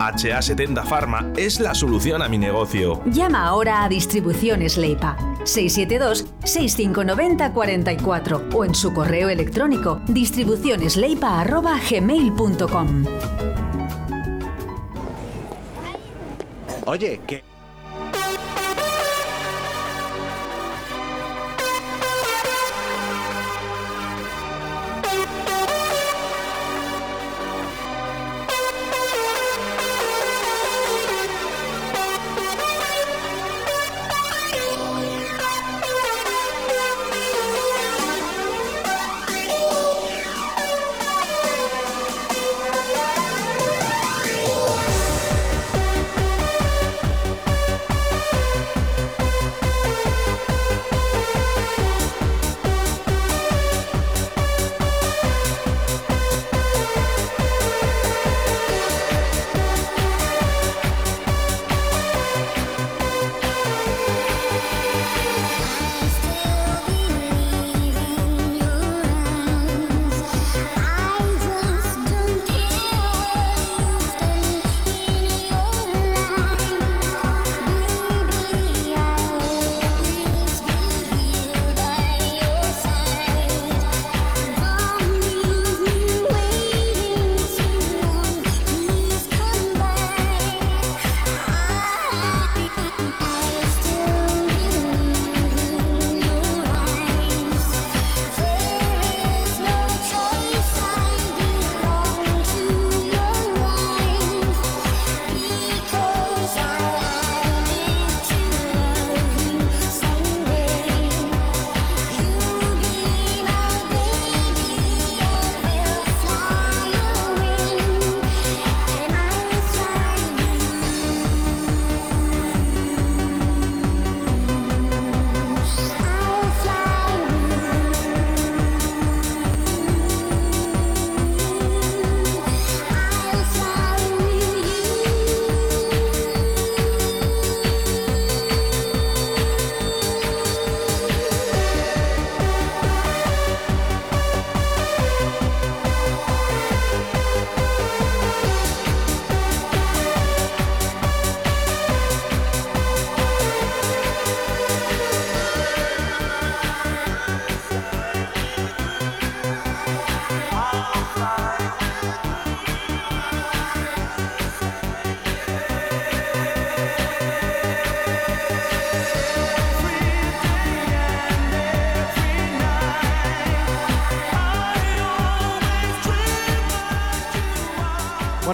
HA70 Pharma es la solución a mi negocio. Llama ahora a Distribuciones Leipa 672 6590 44 o en su correo electrónico distribucionesleipa.gmail.com Oye, que...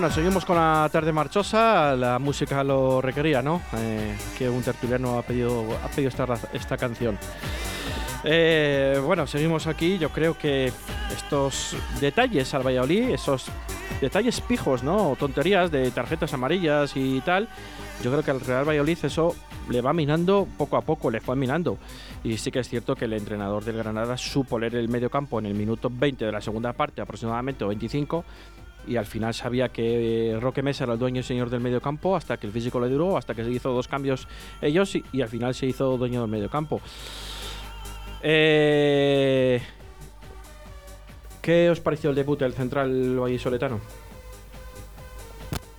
Bueno, seguimos con la tarde marchosa. La música lo requería, ¿no? Eh, que un tertuliano ha pedido, ha pedido esta, esta canción. Eh, bueno, seguimos aquí. Yo creo que estos detalles al Valladolid, esos detalles pijos, ¿no? tonterías de tarjetas amarillas y tal. Yo creo que al Real Valladolid eso le va minando poco a poco, le fue minando. Y sí que es cierto que el entrenador del Granada supo leer el medio campo en el minuto 20 de la segunda parte, aproximadamente, o 25 y al final sabía que eh, Roque Mesa era el dueño y señor del medio campo hasta que el físico le duró, hasta que se hizo dos cambios ellos y, al final se hizo dueño del medio campo. Eh, ¿Qué os pareció el debut del central vallisoletano?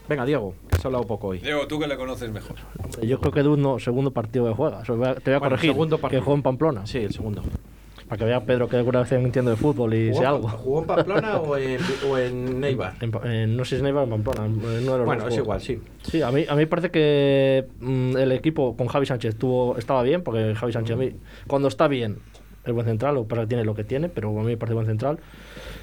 Venga, Diego, que has hablado poco hoy. Diego, tú que le conoces mejor. Yo creo que Dud no, segundo partido de juega. Te voy a corregir. Segundo partido. Que jugó en Pamplona. Sí, el segundo. Para que vea Pedro que alguna vez entiendo de fútbol y sé algo. ¿Jugó en Pamplona o en, o en no sé si es Neibar o en Pamplona. bueno, es igual, sí. Sí, a mí, a mí parece que mm, el equipo con Javi Sánchez tuvo, estaba bien, porque Javi Sánchez a mí, cuando está bien, es buen central, o para tiene lo que tiene, pero a mí me parece buen central.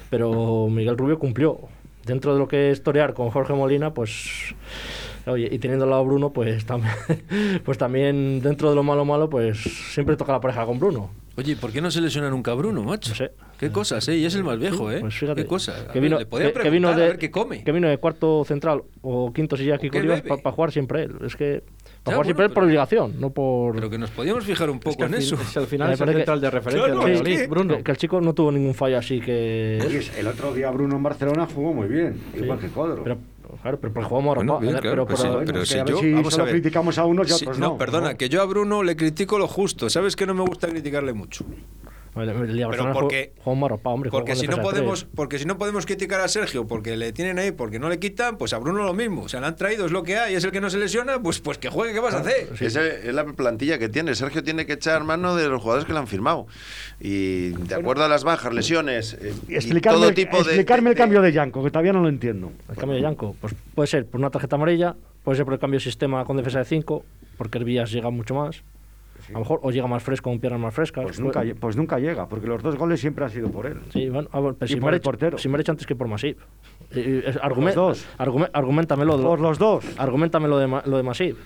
Pero Miguel Rubio cumplió. Dentro de lo que es torear con Jorge Molina, pues Oye, y teniendo al lado Bruno, pues también, pues también dentro de lo malo malo, pues siempre toca la pareja con Bruno. Oye, ¿por qué no se lesiona nunca Bruno, macho? No sé. Qué cosas, ¿eh? Y es el más viejo, ¿eh? Pues fíjate. Qué cosas. Que vino, que, vino de, a ver qué come. Que vino de cuarto central o quinto si ya aquí para jugar siempre él. Es que para jugar siempre él por obligación, no por. Pero que nos podíamos fijar un poco en eso. al final es el central de referencia de Bruno. Que, el chico no tuvo ningún fallo así que. el otro día Bruno en Barcelona jugó muy bien, igual que Codro. Pero, Claro, pero por jugamos bueno, bien, claro, pero, pero, pero si yo, si vamos a ver. criticamos a unos y a otros no. No, perdona, que yo a Bruno le critico lo justo. ¿Sabes que no me gusta criticarle mucho? Pero porque, hombre, porque si no podemos porque si no podemos criticar a Sergio porque le tienen ahí porque no le quitan pues a Bruno lo mismo. O sea le han traído es lo que hay es el que no se lesiona pues pues que juegue qué vas a hacer esa es la plantilla que tiene. Sergio tiene que echar mano de los jugadores que le han firmado. Y de acuerdo a las bajas lesiones eh, explicarme, todo tipo explicarme el cambio de Yanko que todavía no lo entiendo. El cambio de Yanko pues puede ser por una tarjeta amarilla puede ser por el cambio de sistema con defensa de 5 porque el Villas llega mucho más a lo mejor o llega más fresco con piernas más frescas. Pues nunca, pues nunca llega, porque los dos goles siempre han sido por él. Sí, bueno, pero si, por me el portero. si me hecho antes que por Masip. los dos. argumentamelo. Por los dos. Argumentamelo de, lo de Masip.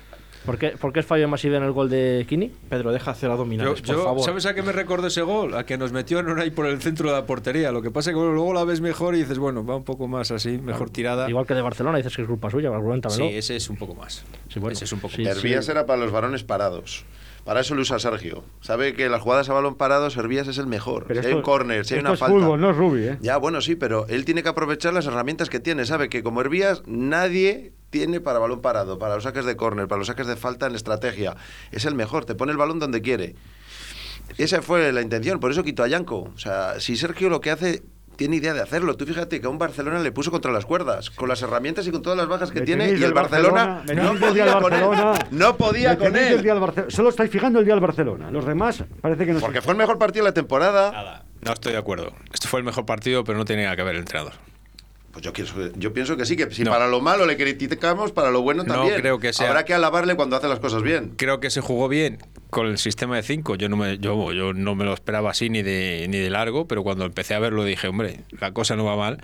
¿Por qué, ¿Por qué es fallo masivo en el gol de Kini? Pedro, deja hacer por favor. ¿Sabes a qué me recordó ese gol? A que nos metió en ahí por el centro de la portería. Lo que pasa es que luego la ves mejor y dices, bueno, va un poco más así, mejor tirada. Igual que de Barcelona, dices que es culpa suya, argumentamelo. Sí, ese es un poco más. Sí, ese es un poco más. era para los varones parados. Para eso lo usa Sergio. Sabe que las jugadas a balón parado, Servías es el mejor. si hay un córner, si hay una es falta. Fútbol, no es Rubi, ¿eh? Ya, bueno, sí, pero él tiene que aprovechar las herramientas que tiene. Sabe que como Hervías, nadie tiene para balón parado, para los saques de córner, para los saques de falta en estrategia. Es el mejor, te pone el balón donde quiere. Esa fue la intención, por eso quito a Yanko. O sea, si Sergio lo que hace tiene idea de hacerlo. Tú fíjate que a un Barcelona le puso contra las cuerdas, con las herramientas y con todas las bajas que tiene, y el Barcelona, no, podía con él. no podía con él. Solo estáis fijando el día del Barcelona. Los demás parece que no. Porque fue el mejor partido de la temporada. Nada, no estoy de acuerdo. Este fue el mejor partido, pero no tiene nada que ver el entrenador. Pues yo, yo pienso que sí, que si para lo malo le criticamos, para lo bueno también. No creo que sea. Habrá que alabarle cuando hace las cosas bien. Creo que se jugó bien con el sistema de 5. Yo no me, yo, yo no me lo esperaba así ni de, ni de largo, pero cuando empecé a verlo dije, hombre, la cosa no va mal.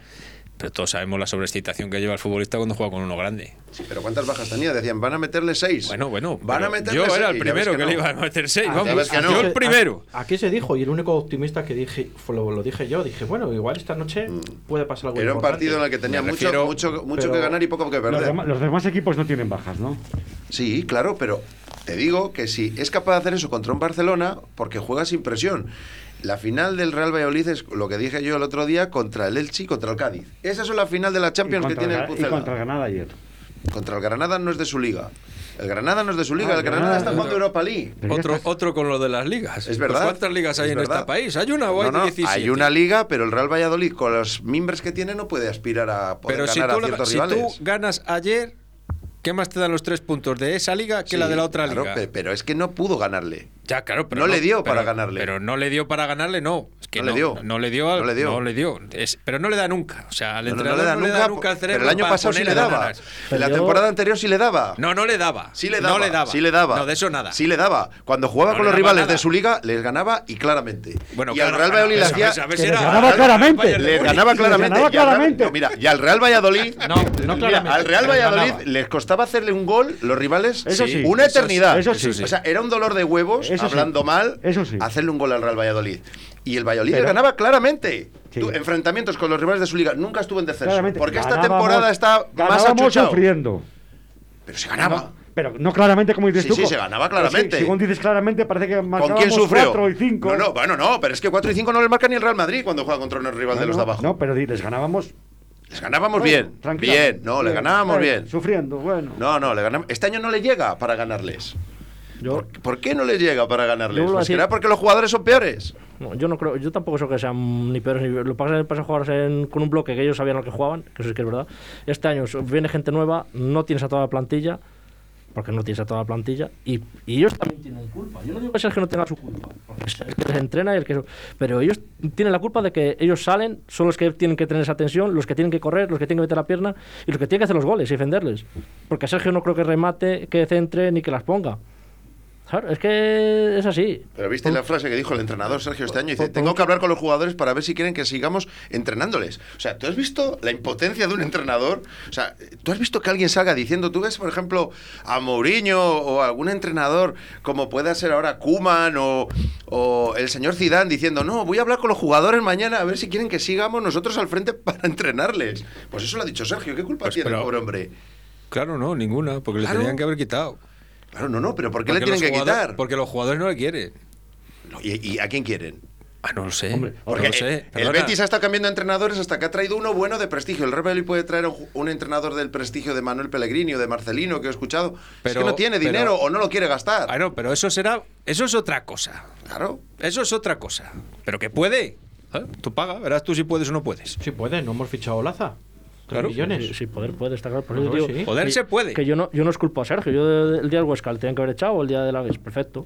Pero todos sabemos la sobreexcitación que lleva el futbolista cuando juega con uno grande. Sí, pero ¿cuántas bajas tenía? Decían, van a meterle seis. Bueno, bueno. Van a meterle yo era el primero que, le iba a meter seis. Ah, vamos, yo el primero. Aquí se dijo, y el único optimista que dije, fue lo, dije yo, dije, bueno, igual esta noche mm. puede pasar algo Era un partido en el que tenía mucho, mucho, mucho que ganar y poco que perder. Los demás, equipos no tienen bajas, ¿no? Sí, claro, pero te digo que si es capaz de hacer eso contra un Barcelona, porque juega sin presión. La final del Real Valladolid es lo que dije yo el otro día contra el Elche y contra el Cádiz. Esa es la final de la Champions que tiene el Pucela. Y contra el Granada ayer. Contra el Granada no es de su liga. El Granada no es de su liga, ah, el Granada, está jugando Europa League. Otro, otro con lo de las ligas. Es verdad. ¿Cuántas ligas hay en este país? ¿Hay una o hay no, Hay una liga, pero el Real Valladolid, con los mimbres que tiene, no puede aspirar a poder pero ganar a ciertos rivales. Si tú ganas ayer, ¿qué más te dan los tres puntos de esa liga que la de la otra liga? Pero es que no pudo ganarle. Ya, claro, pero no, le dio para ganarle. Pero no le dio para ganarle, no. Es que no, le dio. No le dio. no le dio. No le dio. pero no le da nunca. O sea, al entrenador no, le da, nunca, al cerebro. Pero el año pasado sí le daba. En la temporada anterior sí le daba. No, no le daba. Sí le daba. No le daba. Sí le daba. No, de eso nada. Sí le daba. Cuando jugaba con los rivales de su liga, les ganaba y claramente. Bueno, y al Real Valladolid le hacía. Les ganaba claramente. Les ganaba claramente. claramente. Mira, y al Real Valladolid. No, no claramente. Al Real Valladolid les costaba hacerle un gol los rivales. Eso sí. Una eternidad. Eso sí. O sea, era un dolor de huevos, hablando mal, hacerle un gol al Real Valladolid. Y el Valladolid le ganaba claramente. enfrentamientos con los rivales de su liga. Nunca estuvo en descenso. Porque esta temporada está más achuchado. sufriendo. Pero se ganaba. pero no claramente como dices sí, tú. Sí, se ganaba claramente. según dices claramente, parece que ¿Con quién sufrió? 4 y 5. No, no, bueno, no, pero es que 4 y 5 no le marca ni el Real Madrid cuando juega contra un rival de los de abajo. No, pero les ganábamos les ganábamos bien. Bien, no, le ganábamos bien. Sufriendo, bueno. No, no, le ganamos. Este año no le llega para ganarles. ¿Por, qué no les llega para ganarles? Pues ¿Será porque los jugadores son peores? No, yo no creo, yo tampoco creo que sean ni peores ni Lo que pasa es que jugar con un bloque que ellos sabían lo que jugaban, que eso sí que es verdad. Este año viene gente nueva, no tienes a toda la plantilla, porque no tienes a toda la plantilla, y, ellos también tienen culpa. Yo no digo que Sergio no tenga su culpa, porque es el que les entrena y el que. Pero ellos tienen la culpa de que ellos salen, son los que tienen que tener esa tensión, los que tienen que correr, los que tienen que meter la pierna y los que tienen que hacer los goles y defenderles. Porque Sergio no creo que remate, que centre ni que las ponga es que es así. Pero viste la frase que dijo el entrenador Sergio este año, dice, tengo que hablar con los jugadores para ver si quieren que sigamos entrenándoles. O sea, ¿tú has visto la impotencia de un entrenador? O sea, ¿tú has visto que alguien salga diciendo, tú ves, por ejemplo, a Mourinho o algún entrenador como pueda ser ahora Kuman o, o el señor Zidane diciendo, no, voy a hablar con los jugadores mañana a ver si quieren que sigamos nosotros al frente para entrenarles? Pues eso lo ha dicho Sergio, ¿qué culpa pues tiene el pobre hombre? Claro, no, ninguna, porque le tenían que haber quitado. Claro, no, no, pero ¿por qué le tienen que quitar? Porque los jugadores no le quieren. ¿y, a quién quieren? Ah, no lo sé. porque sé. El, Betis ha estado cambiando de entrenadores hasta que ha traído uno bueno de prestigio. El Real puede traer un entrenador del prestigio de Manuel Pellegrini o de Marcelino que he escuchado. Pero, es que no tiene dinero o no lo quiere gastar. Claro, pero eso será. Eso es otra cosa. Claro. Eso es otra cosa. Pero que puede. ¿eh? Tú paga, verás tú si puedes o no puedes. Sí puede, no hemos fichado Laza. Claro. millones. Sí, poder puede, estar claro. Poder se puede. Que yo no, yo no es culpa a Sergio. Yo el día del Huesca le tenían que haber echado, o el día de la vez, perfecto.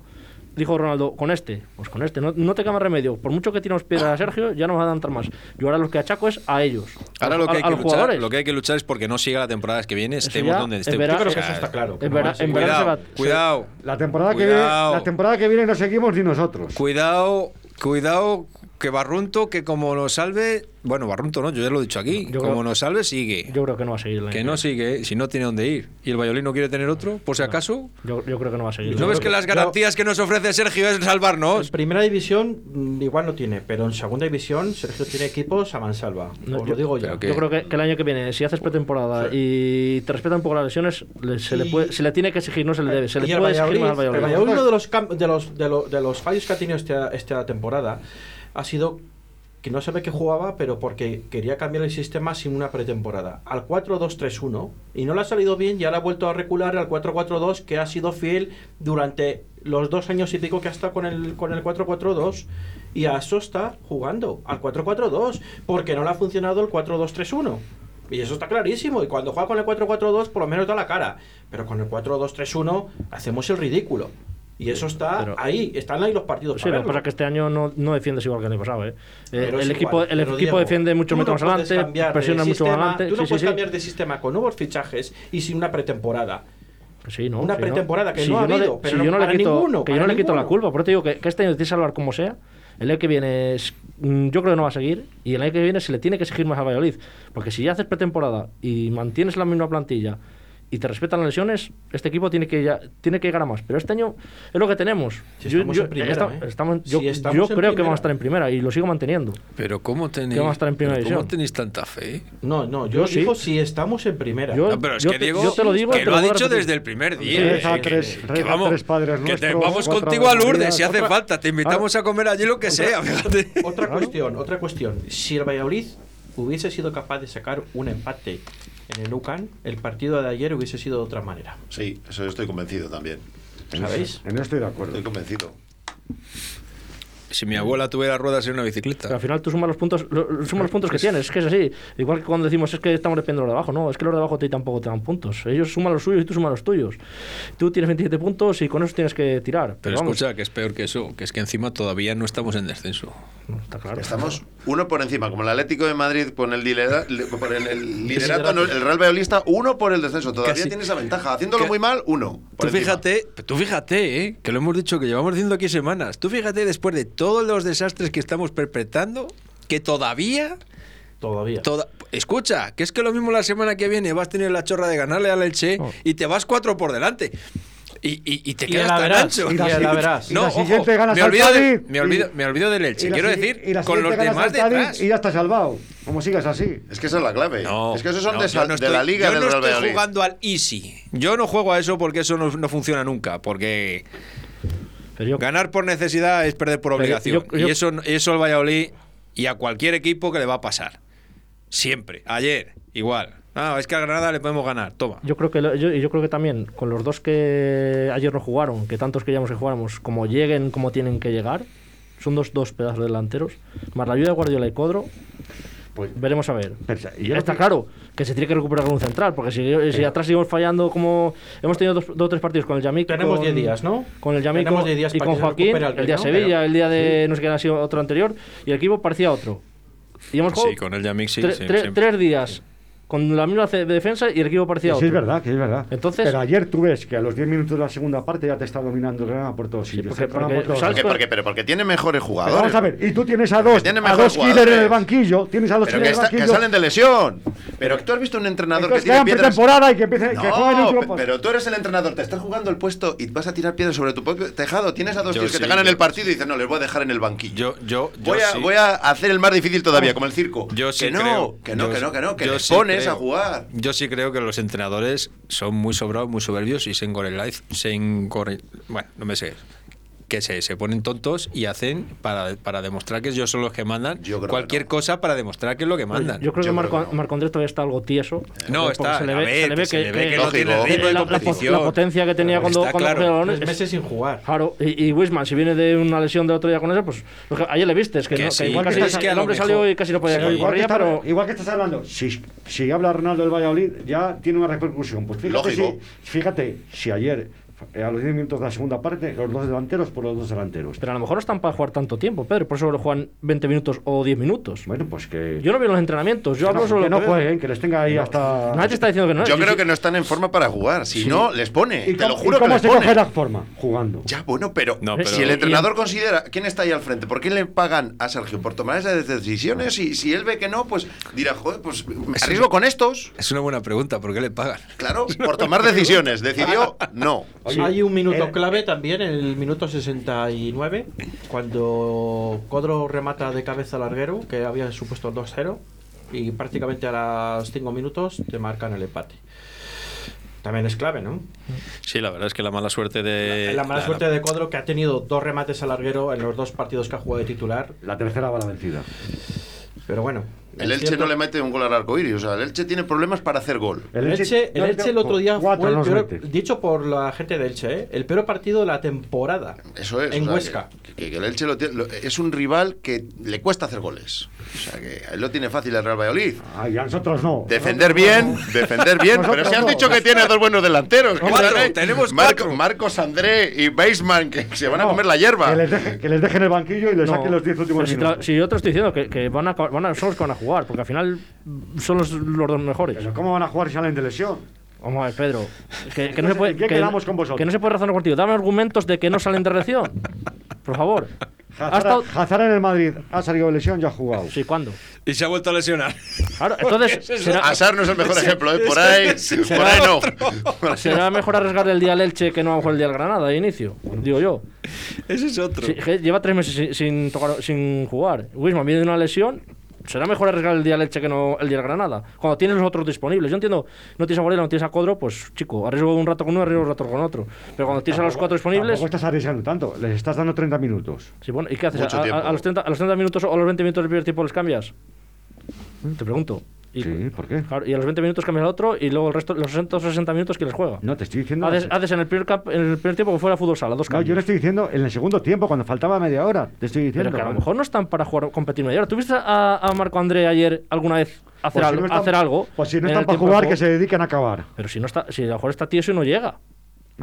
Dijo Ronaldo, con este, pues con este, no, no te más remedio. Por mucho que tiramos piedra a Sergio, ya no va a dar más. Yo ahora lo que achaco es a ellos. Ahora lo que, hay que luchar, jugadores. lo que hay que luchar es porque no siga la temporada que viene, estemos donde estemos. Yo creo que eso está claro. En, cuidado, cuidado. La temporada, Que viene, la temporada que viene no seguimos ni nosotros. Cuidado, cuidado que Barrunto, que como lo salve, bueno, Barrunto no, yo ya lo he dicho aquí, como nos salve, sigue. Yo creo que no va a seguir. que no sigue, si no tiene dónde ir. ¿Y el Valladolid no quiere tener otro, por si acaso? Yo, creo que no va a seguir. ¿No ves que, las garantías que nos ofrece Sergio es salvarnos? En primera división mm, igual no tiene, pero en segunda división Sergio tiene equipos a mansalva. No, lo digo yo. Yo creo que, el año que viene, si haces pretemporada y te respetan un poco las lesiones, se, le puede, se le tiene que exigir, no se le debe. Se le puede exigir al Valladolid. uno de los, de los, de los, de los fallos que ha tenido esta, esta temporada ha sido que no sabe qué jugaba, pero porque quería cambiar el sistema sin una pretemporada. Al 4-2-3-1. Y no le ha salido bien y ahora ha vuelto a recular al 4-4-2, que ha sido fiel durante los dos años y pico que ha estado con el, con el 4-4-2. Y a eso está jugando, al 4-4-2, porque no le ha funcionado el 4-2-3-1. Y eso está clarísimo. Y cuando juega con el 4-4-2, por lo menos da la cara. Pero con el 4-2-3-1 hacemos el ridículo. Y eso está ahí, están ahí los partidos. Sí, lo que pasa es que este año no, no defiendes igual que el año pasado. ¿eh? eh el, equipo, el equipo defiende mucho más adelante, presiona mucho más adelante. Tú no puedes cambiar de sistema con nuevos fichajes y sin una pretemporada. Sí, no, una pretemporada que no ha habido, pero yo no le quito, ninguno, que yo no le quito la culpa. Por eso te digo que, este año tienes que salvar como sea. El año que viene es, mm, yo creo que no va a seguir y el año que viene se le tiene que exigir más a Valladolid. Porque si ya haces pretemporada y mantienes la misma plantilla y te respetan las lesiones, este equipo tiene que ya, tiene que llegar a más. Pero este año es lo que tenemos. yo, creo que vamos a estar en primera y lo sigo manteniendo. Pero ¿cómo tenéis, vamos a estar en primera ¿cómo tenéis tanta fe? No, no, yo, digo si estamos en primera. Yo, pero es que Diego, te lo digo, que lo ha dicho desde el primer día. que, vamos, que te, vamos contigo a Lourdes si hace falta. Te invitamos a comer allí lo que sea. Otra cuestión, otra cuestión. Si el Valladolid hubiese sido capaz de sacar un empate en el UCAN, el partido de ayer hubiese sido de otra manera. Sí, eso estoy convencido también. ¿Sabéis? En eso estoy de acuerdo. Estoy convencido. Si mi abuela tuviera ruedas en una bicicleta. Pero al final tú sumas los puntos, sumas los puntos que tienes, es que es así. Igual que cuando decimos es que estamos dependiendo de los de abajo, no, es que los de abajo te tampoco te dan puntos. Ellos suman los suyos y tú sumas los tuyos. Tú tienes 27 puntos y con eso tienes que tirar. Pero, escucha, que es peor que eso, que es que encima todavía no estamos en descenso. Está claro. Estamos uno por encima, como el Atlético de Madrid con el, por el, liderato, el Real Valladolid uno por el descenso. Todavía tiene esa ventaja. Haciéndolo muy mal, uno. Tú fíjate, tú fíjate, ¿eh? que lo hemos dicho que llevamos diciendo aquí semanas. Tú fíjate después de todos los desastres que estamos perpetrando, que todavía Todavía. Escucha, que es que lo mismo la semana que viene vas a tener la chorra de ganarle al Elche oh. y te vas cuatro por delante. Y, y, te quedas tan ancho. Y la, verás. No, ojo, me, olvido de, me, olvido, me olvido del Elche. Quiero decir, con los demás detrás. Y ya está salvado. Como sigas así. Es que esa es la clave. No, es que esos son de, de, la liga yo no estoy jugando al easy. Yo no juego a eso porque eso no, no funciona nunca. Porque ganar por necesidad es perder por obligación. y eso, eso al Valladolid y a cualquier equipo que le va a pasar. Siempre. Ayer, igual. Ah, es que a Granada le podemos ganar, toma. Yo creo que yo, yo, creo que también con los dos que ayer no jugaron, que tantos queríamos que jugáramos, como lleguen como tienen que llegar, son dos, dos pedazos delanteros, más la ayuda de Guardiola y Codro, pues veremos a ver. Está claro que se tiene que recuperar un central, porque si, si atrás seguimos fallando como hemos tenido dos o tres partidos con el Yamik. Tenemos 10 días, ¿no? Con el Yamik y con Joaquín, el, día Sevilla, el día de no sé qué ha sido otro anterior, y el equipo parecía otro. Y hemos sí, con el Yamik sí, tres días con la misma de defensa y el equipo parecía Sí, es verdad, que es verdad. Entonces, Pero ayer tú ves que a los 10 minutos de la segunda parte ya te está dominando el Granada por todos sitios. Porque, porque, pero porque tiene mejores jugadores. vamos a ver, y tú tienes a dos, a dos killers en el banquillo, tienes a dos killers en el banquillo. que salen de lesión. Pero tú has visto un entrenador que tiene piedras... temporada y que empiece no, que juegue en pero tú eres el entrenador, te estás jugando el puesto y vas a tirar piedras sobre tu propio tejado. Tienes a dos tíos que te ganan el partido y dices, no, les voy a dejar en el banquillo. Yo, yo, voy, a, voy a hacer el más difícil todavía, como el circo. Yo sí que no, que no, que no, que no, que les pones a jugar. Yo sí creo que los entrenadores son muy sobrados, muy soberbios y se engorren se bueno, no me sé que se, se ponen tontos y hacen para, para demostrar que ellos son los que mandan cualquier cosa para demostrar que es lo que mandan. Yo creo que Marco, Marco Andrés todavía está algo tieso. No, está. Se le ve, que, no tiene ritmo de competición. La, potencia que tenía cuando, cuando claro. Tres meses sin jugar. Claro, y, y Wisman, si viene de una lesión de otro día con eso, pues ayer le viste, es que, no, igual casi, es que el hombre salió y casi no podía sí, igual, que pero... igual que estás hablando, si, si habla Ronaldo del Valladolid, ya tiene una repercusión. Pues fíjate, si, fíjate, si ayer a los 10 minutos de la segunda parte, los dos delanteros por los dos delanteros. Pero a lo mejor no están para jugar tanto tiempo, Pedro, por eso lo juegan 20 minutos o 10 minutos. Bueno, pues que. Yo no veo los entrenamientos, yo hablo solo. Que no jueguen, que les tenga ahí hasta. Nadie te está diciendo que no. Yo creo que no están en forma para jugar, si no, les pone. te lo juro ¿y cómo que se coge la forma? Jugando. Ya, bueno, pero, si el entrenador considera. ¿Quién está ahí al frente? ¿Por qué le pagan a Sergio por tomar esas decisiones? Y si él ve que no, pues dirá, joder, pues me arriesgo con estos. Es una buena pregunta, ¿por qué le pagan? Claro, por tomar decisiones. Decidió no. Hay un minuto clave también en el minuto 69, cuando Codro remata de cabeza al larguero, que había supuesto 2-0, y prácticamente a los 5 minutos te marcan el empate. También es clave, ¿no? Sí, la verdad es que la mala suerte de. La, mala suerte de Codro, que ha tenido dos remates al larguero en los dos partidos que ha jugado de titular. La tercera va la vencida. Pero bueno, el Elche no le mete un gol al arco iris, o sea, el Elche tiene problemas para hacer gol. El Elche, el, Elche el otro día fue el peor, dicho por la gente del Elche, ¿eh? el peor partido de la temporada. Eso es. En Huesca. Que, el Elche es un rival que le cuesta hacer goles. O sea, que él lo tiene fácil el Real Valladolid. Ay, a nosotros no. Defender bien, defender bien. pero si has dicho que tiene dos buenos delanteros. tenemos Marcos André y Baseman que se van a comer la hierba. Que les, dejen el banquillo y les saquen los 10 últimos minutos. Si, yo te estoy diciendo que, van, a, van a, son los que van a jugar, porque al final son los, los dos mejores. Pero ¿cómo van a jugar si salen de lesión? Vamos a ver, Pedro. Que, no se puede, ¿Qué quedamos con vosotros? Que no se puede razonar contigo. Dame argumentos de que no salen de lesión. Por favor. Hazard, en el Madrid ha salido de lesión, ya ha jugado. Sí, ¿cuándo? Y se ha vuelto a lesionar. Claro, entonces. será, Hazard no es el mejor ejemplo, ¿eh? por, ahí, por ahí no. Será mejor arriesgar el día al Elche que no a lo mejor el día al Granada de inicio, digo yo. Ese es otro. lleva tres meses sin, tocar, sin jugar. Wisman viene de una lesión será mejor arriesgar el día Leche que no el día Granada. Cuando tienes los otros disponibles. Yo entiendo, no tienes a Guardiola, no tienes a Codro, pues chico, arriesgo un rato con uno, arriesgo un rato con otro. Pero cuando tienes a los cuatro disponibles. Tampoco estás arriesgando tanto, les estás dando 30 minutos. Sí, bueno, ¿y qué haces? A, los 30, a, los 30, minutos o a los 20 minutos del primer tiempo les cambias? Te pregunto. Y, sí, ¿por qué? y a los 20 minutos cambias al otro y luego el resto, los 60 60 minutos, ¿quién les juega? No, te estoy diciendo. Haces, en, el primer en el primer tiempo que fuera fútbol sala, dos cambios. No, yo le estoy diciendo en el segundo tiempo, cuando faltaba media hora. Te estoy diciendo. Pero que a lo mejor no están para jugar, competir media hora. ¿Tuviste a, a Marco André ayer alguna vez hacer, algo, hacer algo? Pues si no están para jugar, que se dediquen a acabar. Pero si no está, si a lo mejor está tieso y no llega.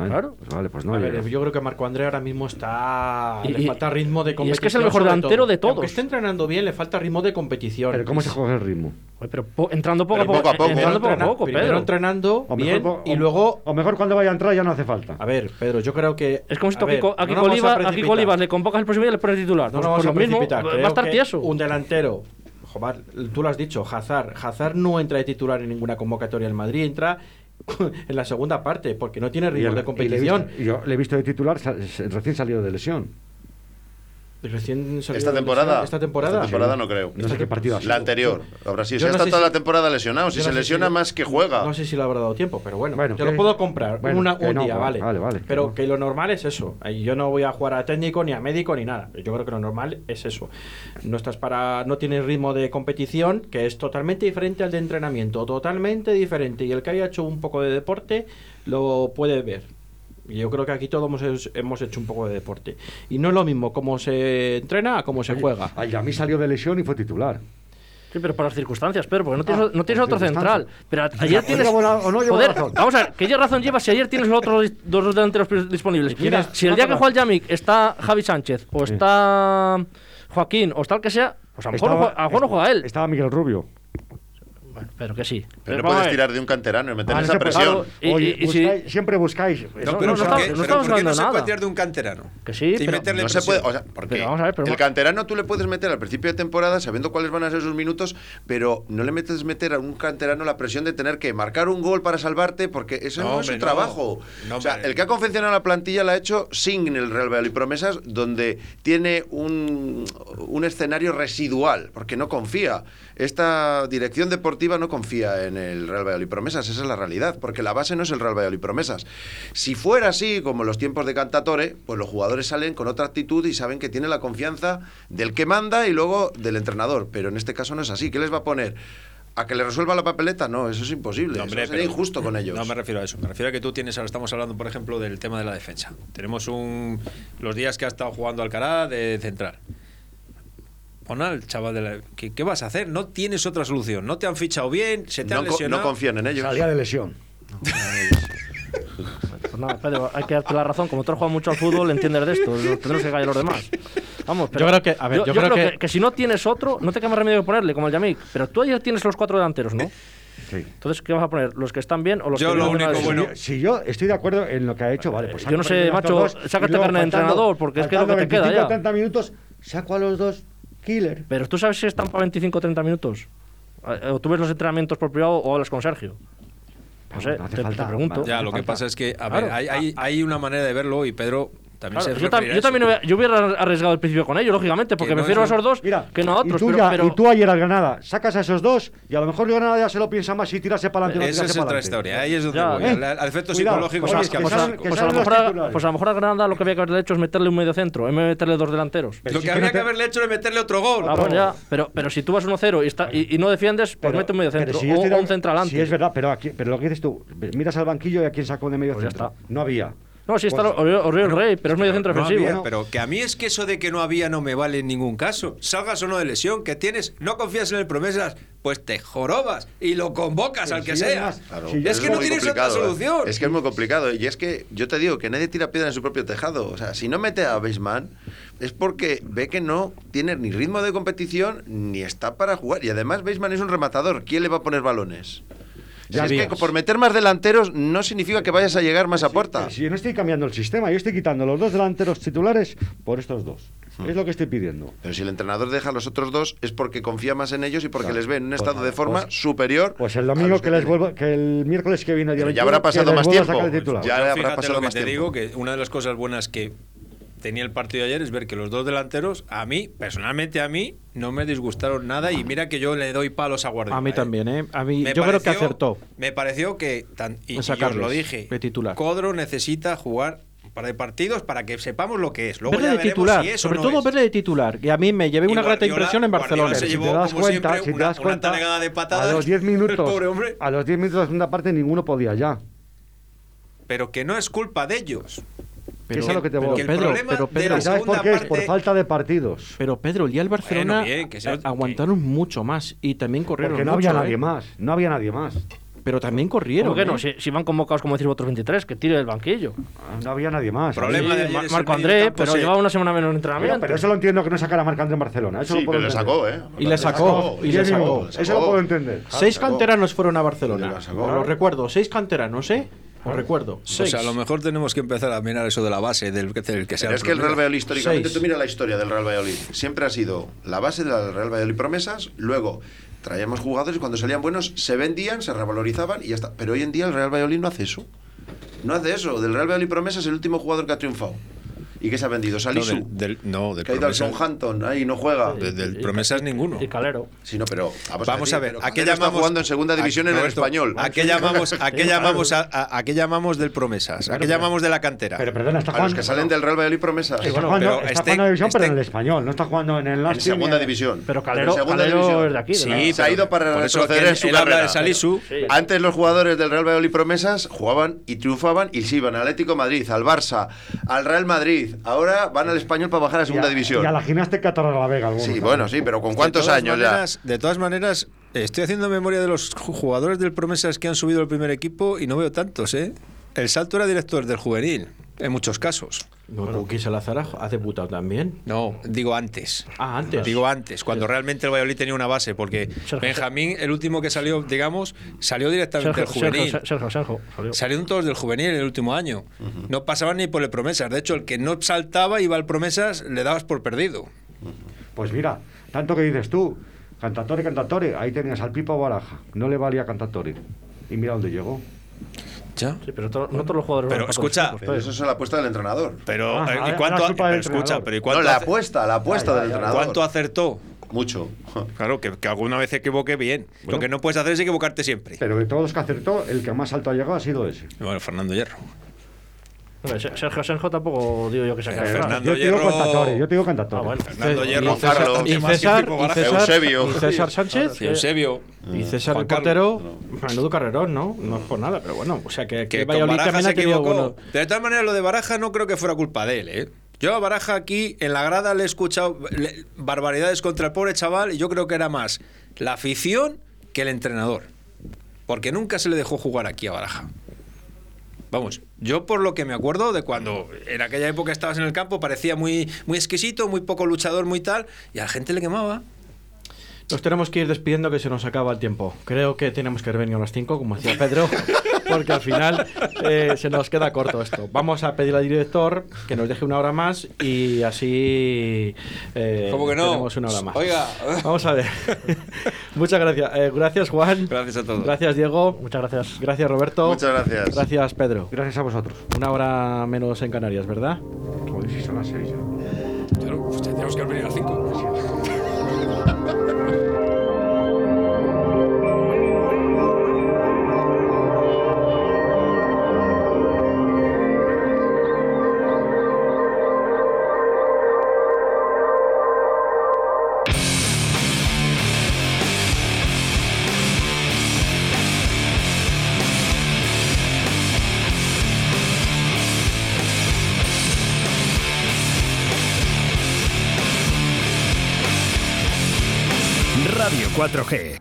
Claro. Pues vale, pues no. yo creo que Marco André ahora mismo está. le falta ritmo de competición. Y es que es el mejor delantero de todos. Aunque esté entrenando bien, le falta ritmo de competición. Pero ¿cómo se juega el ritmo? pero entrando poco, a poco, poco, Entrando poco a poco, Pedro. entrenando bien y luego. O mejor cuando vaya a entrar ya no hace falta. A ver, Pedro, yo creo que. Es como si tú aquí Colibas le convocas el próximo día y le pones titular. No, no pues vamos a precipitar. va a estar tieso. Un delantero tú lo has dicho, Hazard. Hazard no entra de titular en ninguna convocatoria en Madrid, entra en la segunda parte, porque no tiene ritmo de competición. yo le he visto de titular recién salido de lesión. Esta temporada esta temporada. Esta temporada no creo. No sé qué partido la anterior. ahora sí se ha estado toda la temporada lesionado si se lesiona más que juega. no sé si le habrá dado tiempo pero bueno, yo lo puedo comprar un día vale, vale, vale pero que lo normal es eso. Yo no voy a jugar a técnico ni a médico ni nada. Yo creo que lo normal es eso. No estás para no tienes ritmo de competición que es totalmente diferente al de entrenamiento totalmente diferente. Y el que haya hecho un poco de deporte lo puede ver yo creo que aquí todos hemos, hemos, hecho un poco de deporte. Y no es lo mismo cómo se entrena a cómo se juega. Ay, a mí salió de lesión y fue titular. Sí, pero por las circunstancias, pero porque no tienes, ah, no tienes otro central. Pero ayer tienes. o no joder, razón. Vamos a ver, ¿qué razón llevas si ayer tienes los otros dos delanteros disponibles? Mira, si el día que juega el Yamik está Javi Sánchez, o está Joaquín, o está el que sea, pues a lo mejor, no, a lo mejor no juega él. Estaba Miguel Rubio pero que sí. Pero, no puedes tirar de un canterano y meter esa presión. siempre buscáis. No, pero no, estamos hablando no se puede tirar de un canterano? Que sí, pero no se puede. O sea, porque vamos a ver, el canterano tú le puedes meter al principio de temporada sabiendo cuáles van a ser sus minutos, pero no le metes meter a un canterano la presión de tener que marcar un gol para salvarte, porque eso no, es su trabajo. o sea, el que ha confeccionado la plantilla la ha hecho sin el Real Valladolid Promesas, donde tiene un, un escenario residual, porque no confía. Esta dirección deportiva no confía en el Real Valladolid Promesas, esa es la realidad, porque la base no es el Real Valladolid Promesas. Si fuera así, como en los tiempos de Cantatore, pues los jugadores salen con otra actitud y saben que tienen la confianza del que manda y luego del entrenador, pero en este caso no es así. ¿Qué les va a poner? ¿A que le resuelva la papeleta? No, eso es imposible. eso sería injusto con ellos. No me refiero a eso. Me refiero a que tú tienes, ahora estamos hablando, por ejemplo, del tema de la defensa. Tenemos un, los días que ha estado jugando Alcaraz de central. Pon al chaval de la... ¿Qué, vas a hacer? No tienes otra solución. No te han fichado bien, se te han lesionado. no confían en ellos. Salía de lesión. pues nada, Pedro, hay que darte la razón. Como tú has jugado mucho al fútbol, entiendes de esto. Tendremos que callar los demás. Vamos, pero yo creo que, a ver, yo, creo, que... si no tienes otro, no te queda más remedio que ponerle, como el Yamik. Pero tú ayer tienes los cuatro delanteros, ¿no? Sí. Entonces, ¿qué vas a poner? ¿Los que están bien o los yo que lo único bueno. Si yo estoy de acuerdo en lo que ha hecho, vale, pues. Yo no sé, macho, sácate carne de entrenador, porque es que es lo que te queda ya. 30 minutos, saco a los dos killer. Pero tú sabes si están para 25 o 30 minutos. Eh, o tú ves los entrenamientos por privado o hablas con Sergio. No sé, te, pregunto. Ya, lo que pasa es que, a ver, hay, hay, hay, una manera de verlo y Pedro también yo, también hubiera, yo hubiera arriesgado al principio con ellos, lógicamente, porque prefiero a esos dos que no a otros. Y tú, ayer al Granada sacas a esos dos y a lo mejor el Granada ya se lo piensa más y tirase para adelante. Esa es otra historia, ahí es donde voy. Al, efecto psicológico pues, que, pues, a, pues, a lo mejor a, pues a lo mejor Granada lo que había que haberle hecho es meterle un medio centro, en vez de meterle dos delanteros. lo que habría que haberle hecho es meterle otro gol. Ah, pero, pero si tú vas 1-0 y, y, no defiendes, pues mete un medio centro o un central antes. Sí, es verdad, pero, pero lo que dices tú, miras al banquillo y a quién sacó de medio centro. No había. No, sí está pues, Oriol Rey, pero es medio centro ofensivo. Pero que a mí es que eso de que no había no me vale en ningún caso. Salgas o no de lesión, que tienes, no confías en el promesas, pues te jorobas y lo convocas al que sea. es, que no tienes otra ¿eh? solución. Es que es muy complicado. Y es que yo te digo que nadie tira piedra en su propio tejado. O sea, si no mete a Beisman, es porque ve que no tiene ni ritmo de competición ni está para jugar. Y además Beisman es un rematador. ¿Quién le va a poner balones? Es que por meter más delanteros no significa que vayas a llegar más a puerta. Si, yo no estoy cambiando el sistema, yo estoy quitando los dos delanteros titulares por estos dos. Hmm. Es lo que estoy pidiendo. Pero si el entrenador deja a los otros dos es porque confía más en ellos y porque les ve en un pues estado de forma pues superior. Pues el domingo que, les vuelvo, que el miércoles que viene ya habrá pasado más tiempo. Ya habrá pasado más te digo que una de las cosas buenas que tenía el partido de ayer es ver que los dos delanteros, a mí, personalmente a mí, no me disgustaron nada y mira que yo le doy palos a Guardiola. A mí ¿eh? también, ¿eh? A mí, yo creo que acertó. Me pareció que, tan, y, os lo dije, de titular. Codro necesita jugar para de partidos para que sepamos lo que es. Luego verle de titular, sobre todo verle de titular. Y a mí me llevé una grata impresión en Barcelona. si te das cuenta, si te das cuenta, a los 10 minutos, a los 10 minutos de la segunda parte ninguno podía ya. Pero que no es culpa de ellos. Pero, es lo que te voy Pedro, pero Pedro, ¿sabes por qué? Es por falta de partidos. Pero Pedro, el día del Barcelona aguantaron mucho más y también corrieron. Porque no había nadie ¿eh? más, no había nadie más pero también corrieron. ¿Por qué no? ¿eh? Si, van convocados, como decir otros 23, que tire del banquillo. Ah, no había nadie más. Problema de Marco André, pero llevaba una semana menos en entrenamiento. Pero, eso lo entiendo que no sacara a Marco André en Barcelona. Eso sí, lo puedo pero le sacó, ¿eh? Y le sacó. Y le sacó. Eso lo puedo entender. Seis canteranos fueron a Barcelona. Lo recuerdo, seis canteranos, ¿eh? Os recuerdo. O sea, a lo mejor tenemos que empezar a mirar eso de la base, del, del que sea. es que el Real Valladolid, históricamente, tú mira la historia del Real Valladolid. Siempre ha sido la base del Real Valladolid promesas, luego traíamos jugadores y cuando salían buenos se vendían, se revalorizaban y ya está. Pero hoy en día el Real Valladolid no hace eso. No hace eso. Del Real Valladolid Promesas es el último jugador que ha triunfado. ¿Y qué se ha vendido? Salisu. No, del, no, del que ha ido al Southampton, ahí no juega. del promesas ninguno. Y Calero. Sí, no, pero vamos, a, ver, ¿a qué llamamos jugando en segunda división en el español? ¿A qué llamamos a qué llamamos a, a, qué llamamos del promesas? ¿A qué llamamos de la cantera? Pero perdona, está jugando a los que salen del Real Valladolid promesas. Está jugando, está jugando en división, pero en el español, no está jugando en el En segunda división. Pero Calero, segunda división. es de aquí. Sí, se ha ido para retroceder en su carrera. de Salisu. Antes los jugadores del Real Valladolid promesas jugaban y triunfaban y se iban al Atlético Madrid, al Barça, al Real Madrid. Ahora van al español para bajar a segunda división. Y a la gimnástica Torre la Vega. Algunos, sí, bueno, sí, pero ¿con cuántos años ya? De todas maneras, estoy haciendo memoria de los jugadores del Promesas que han subido al primer equipo y no veo tantos, ¿eh? El salto era director del juvenil, en muchos casos. No, bueno, Salazar ha debutado también. No, digo antes. Ah, antes. Digo antes, cuando realmente el Valladolid tenía una base, porque Benjamín, el último que salió, digamos, salió directamente del juvenil. Sergio, Sergio, salió. Salieron todos del juvenil en el último año. No pasaban ni por el promesas. De hecho, el que no saltaba iba al promesas, le dabas por perdido. Pues mira, tanto que dices tú, Cantatore, Cantatore, ahí tenías al Pipo Baraja. No le valía Cantatore. Y mira dónde llegó. Sí, pero no todos los jugadores. Pero escucha, pero eso es la apuesta del entrenador. Pero ah, ¿y cuánto? escucha, pero ¿y cuánto? No, la apuesta, la apuesta del entrenador. ¿Cuánto acertó? Mucho. Claro, que, alguna vez equivoque bien. Lo que no puedes hacer es equivocarte siempre. Pero de todos los que acertó, el que más alto ha llegado ha sido ese. Bueno, Fernando Hierro. Sergio Senjo tampoco digo yo que se eh, Fernando yo Hierro. yo te digo cantatore. Ah, bueno. Fernando Hierro, Carlos, y César, y César, Eusebio. Y César Sánchez. Eusebio. Y César el portero, menudo carrerón, ¿no? No es por nada, pero bueno, o sea que, que, que Valladolid también ha tenido bueno. De todas maneras, lo de Baraja no creo que fuera culpa de él, ¿eh? Yo a Baraja aquí en la grada le he escuchado barbaridades contra el pobre chaval y yo creo que era más la afición que el entrenador. Porque nunca se le dejó jugar aquí a Baraja. Vamos, yo por lo que me acuerdo de cuando en aquella época estabas en el campo, parecía muy, muy exquisito, muy poco luchador, muy tal, y a la gente le quemaba. Nos tenemos que ir despidiendo que se nos acaba el tiempo. Creo que tenemos que revenir a las 5, como decía Pedro, porque al final eh, se nos queda corto esto. Vamos a pedir al director que nos deje una hora más y así eh, ¿Cómo que no? tenemos una hora más. Oiga. Vamos a ver. Muchas gracias. Eh, gracias, Juan. Gracias a todos. Gracias, Diego. Muchas gracias. Gracias, Roberto. Muchas gracias. Gracias, Pedro. Gracias a vosotros. Una hora menos en Canarias, ¿verdad? Joder, si son las 6 ya. Claro, pues tenemos que venir a las 5. 4G.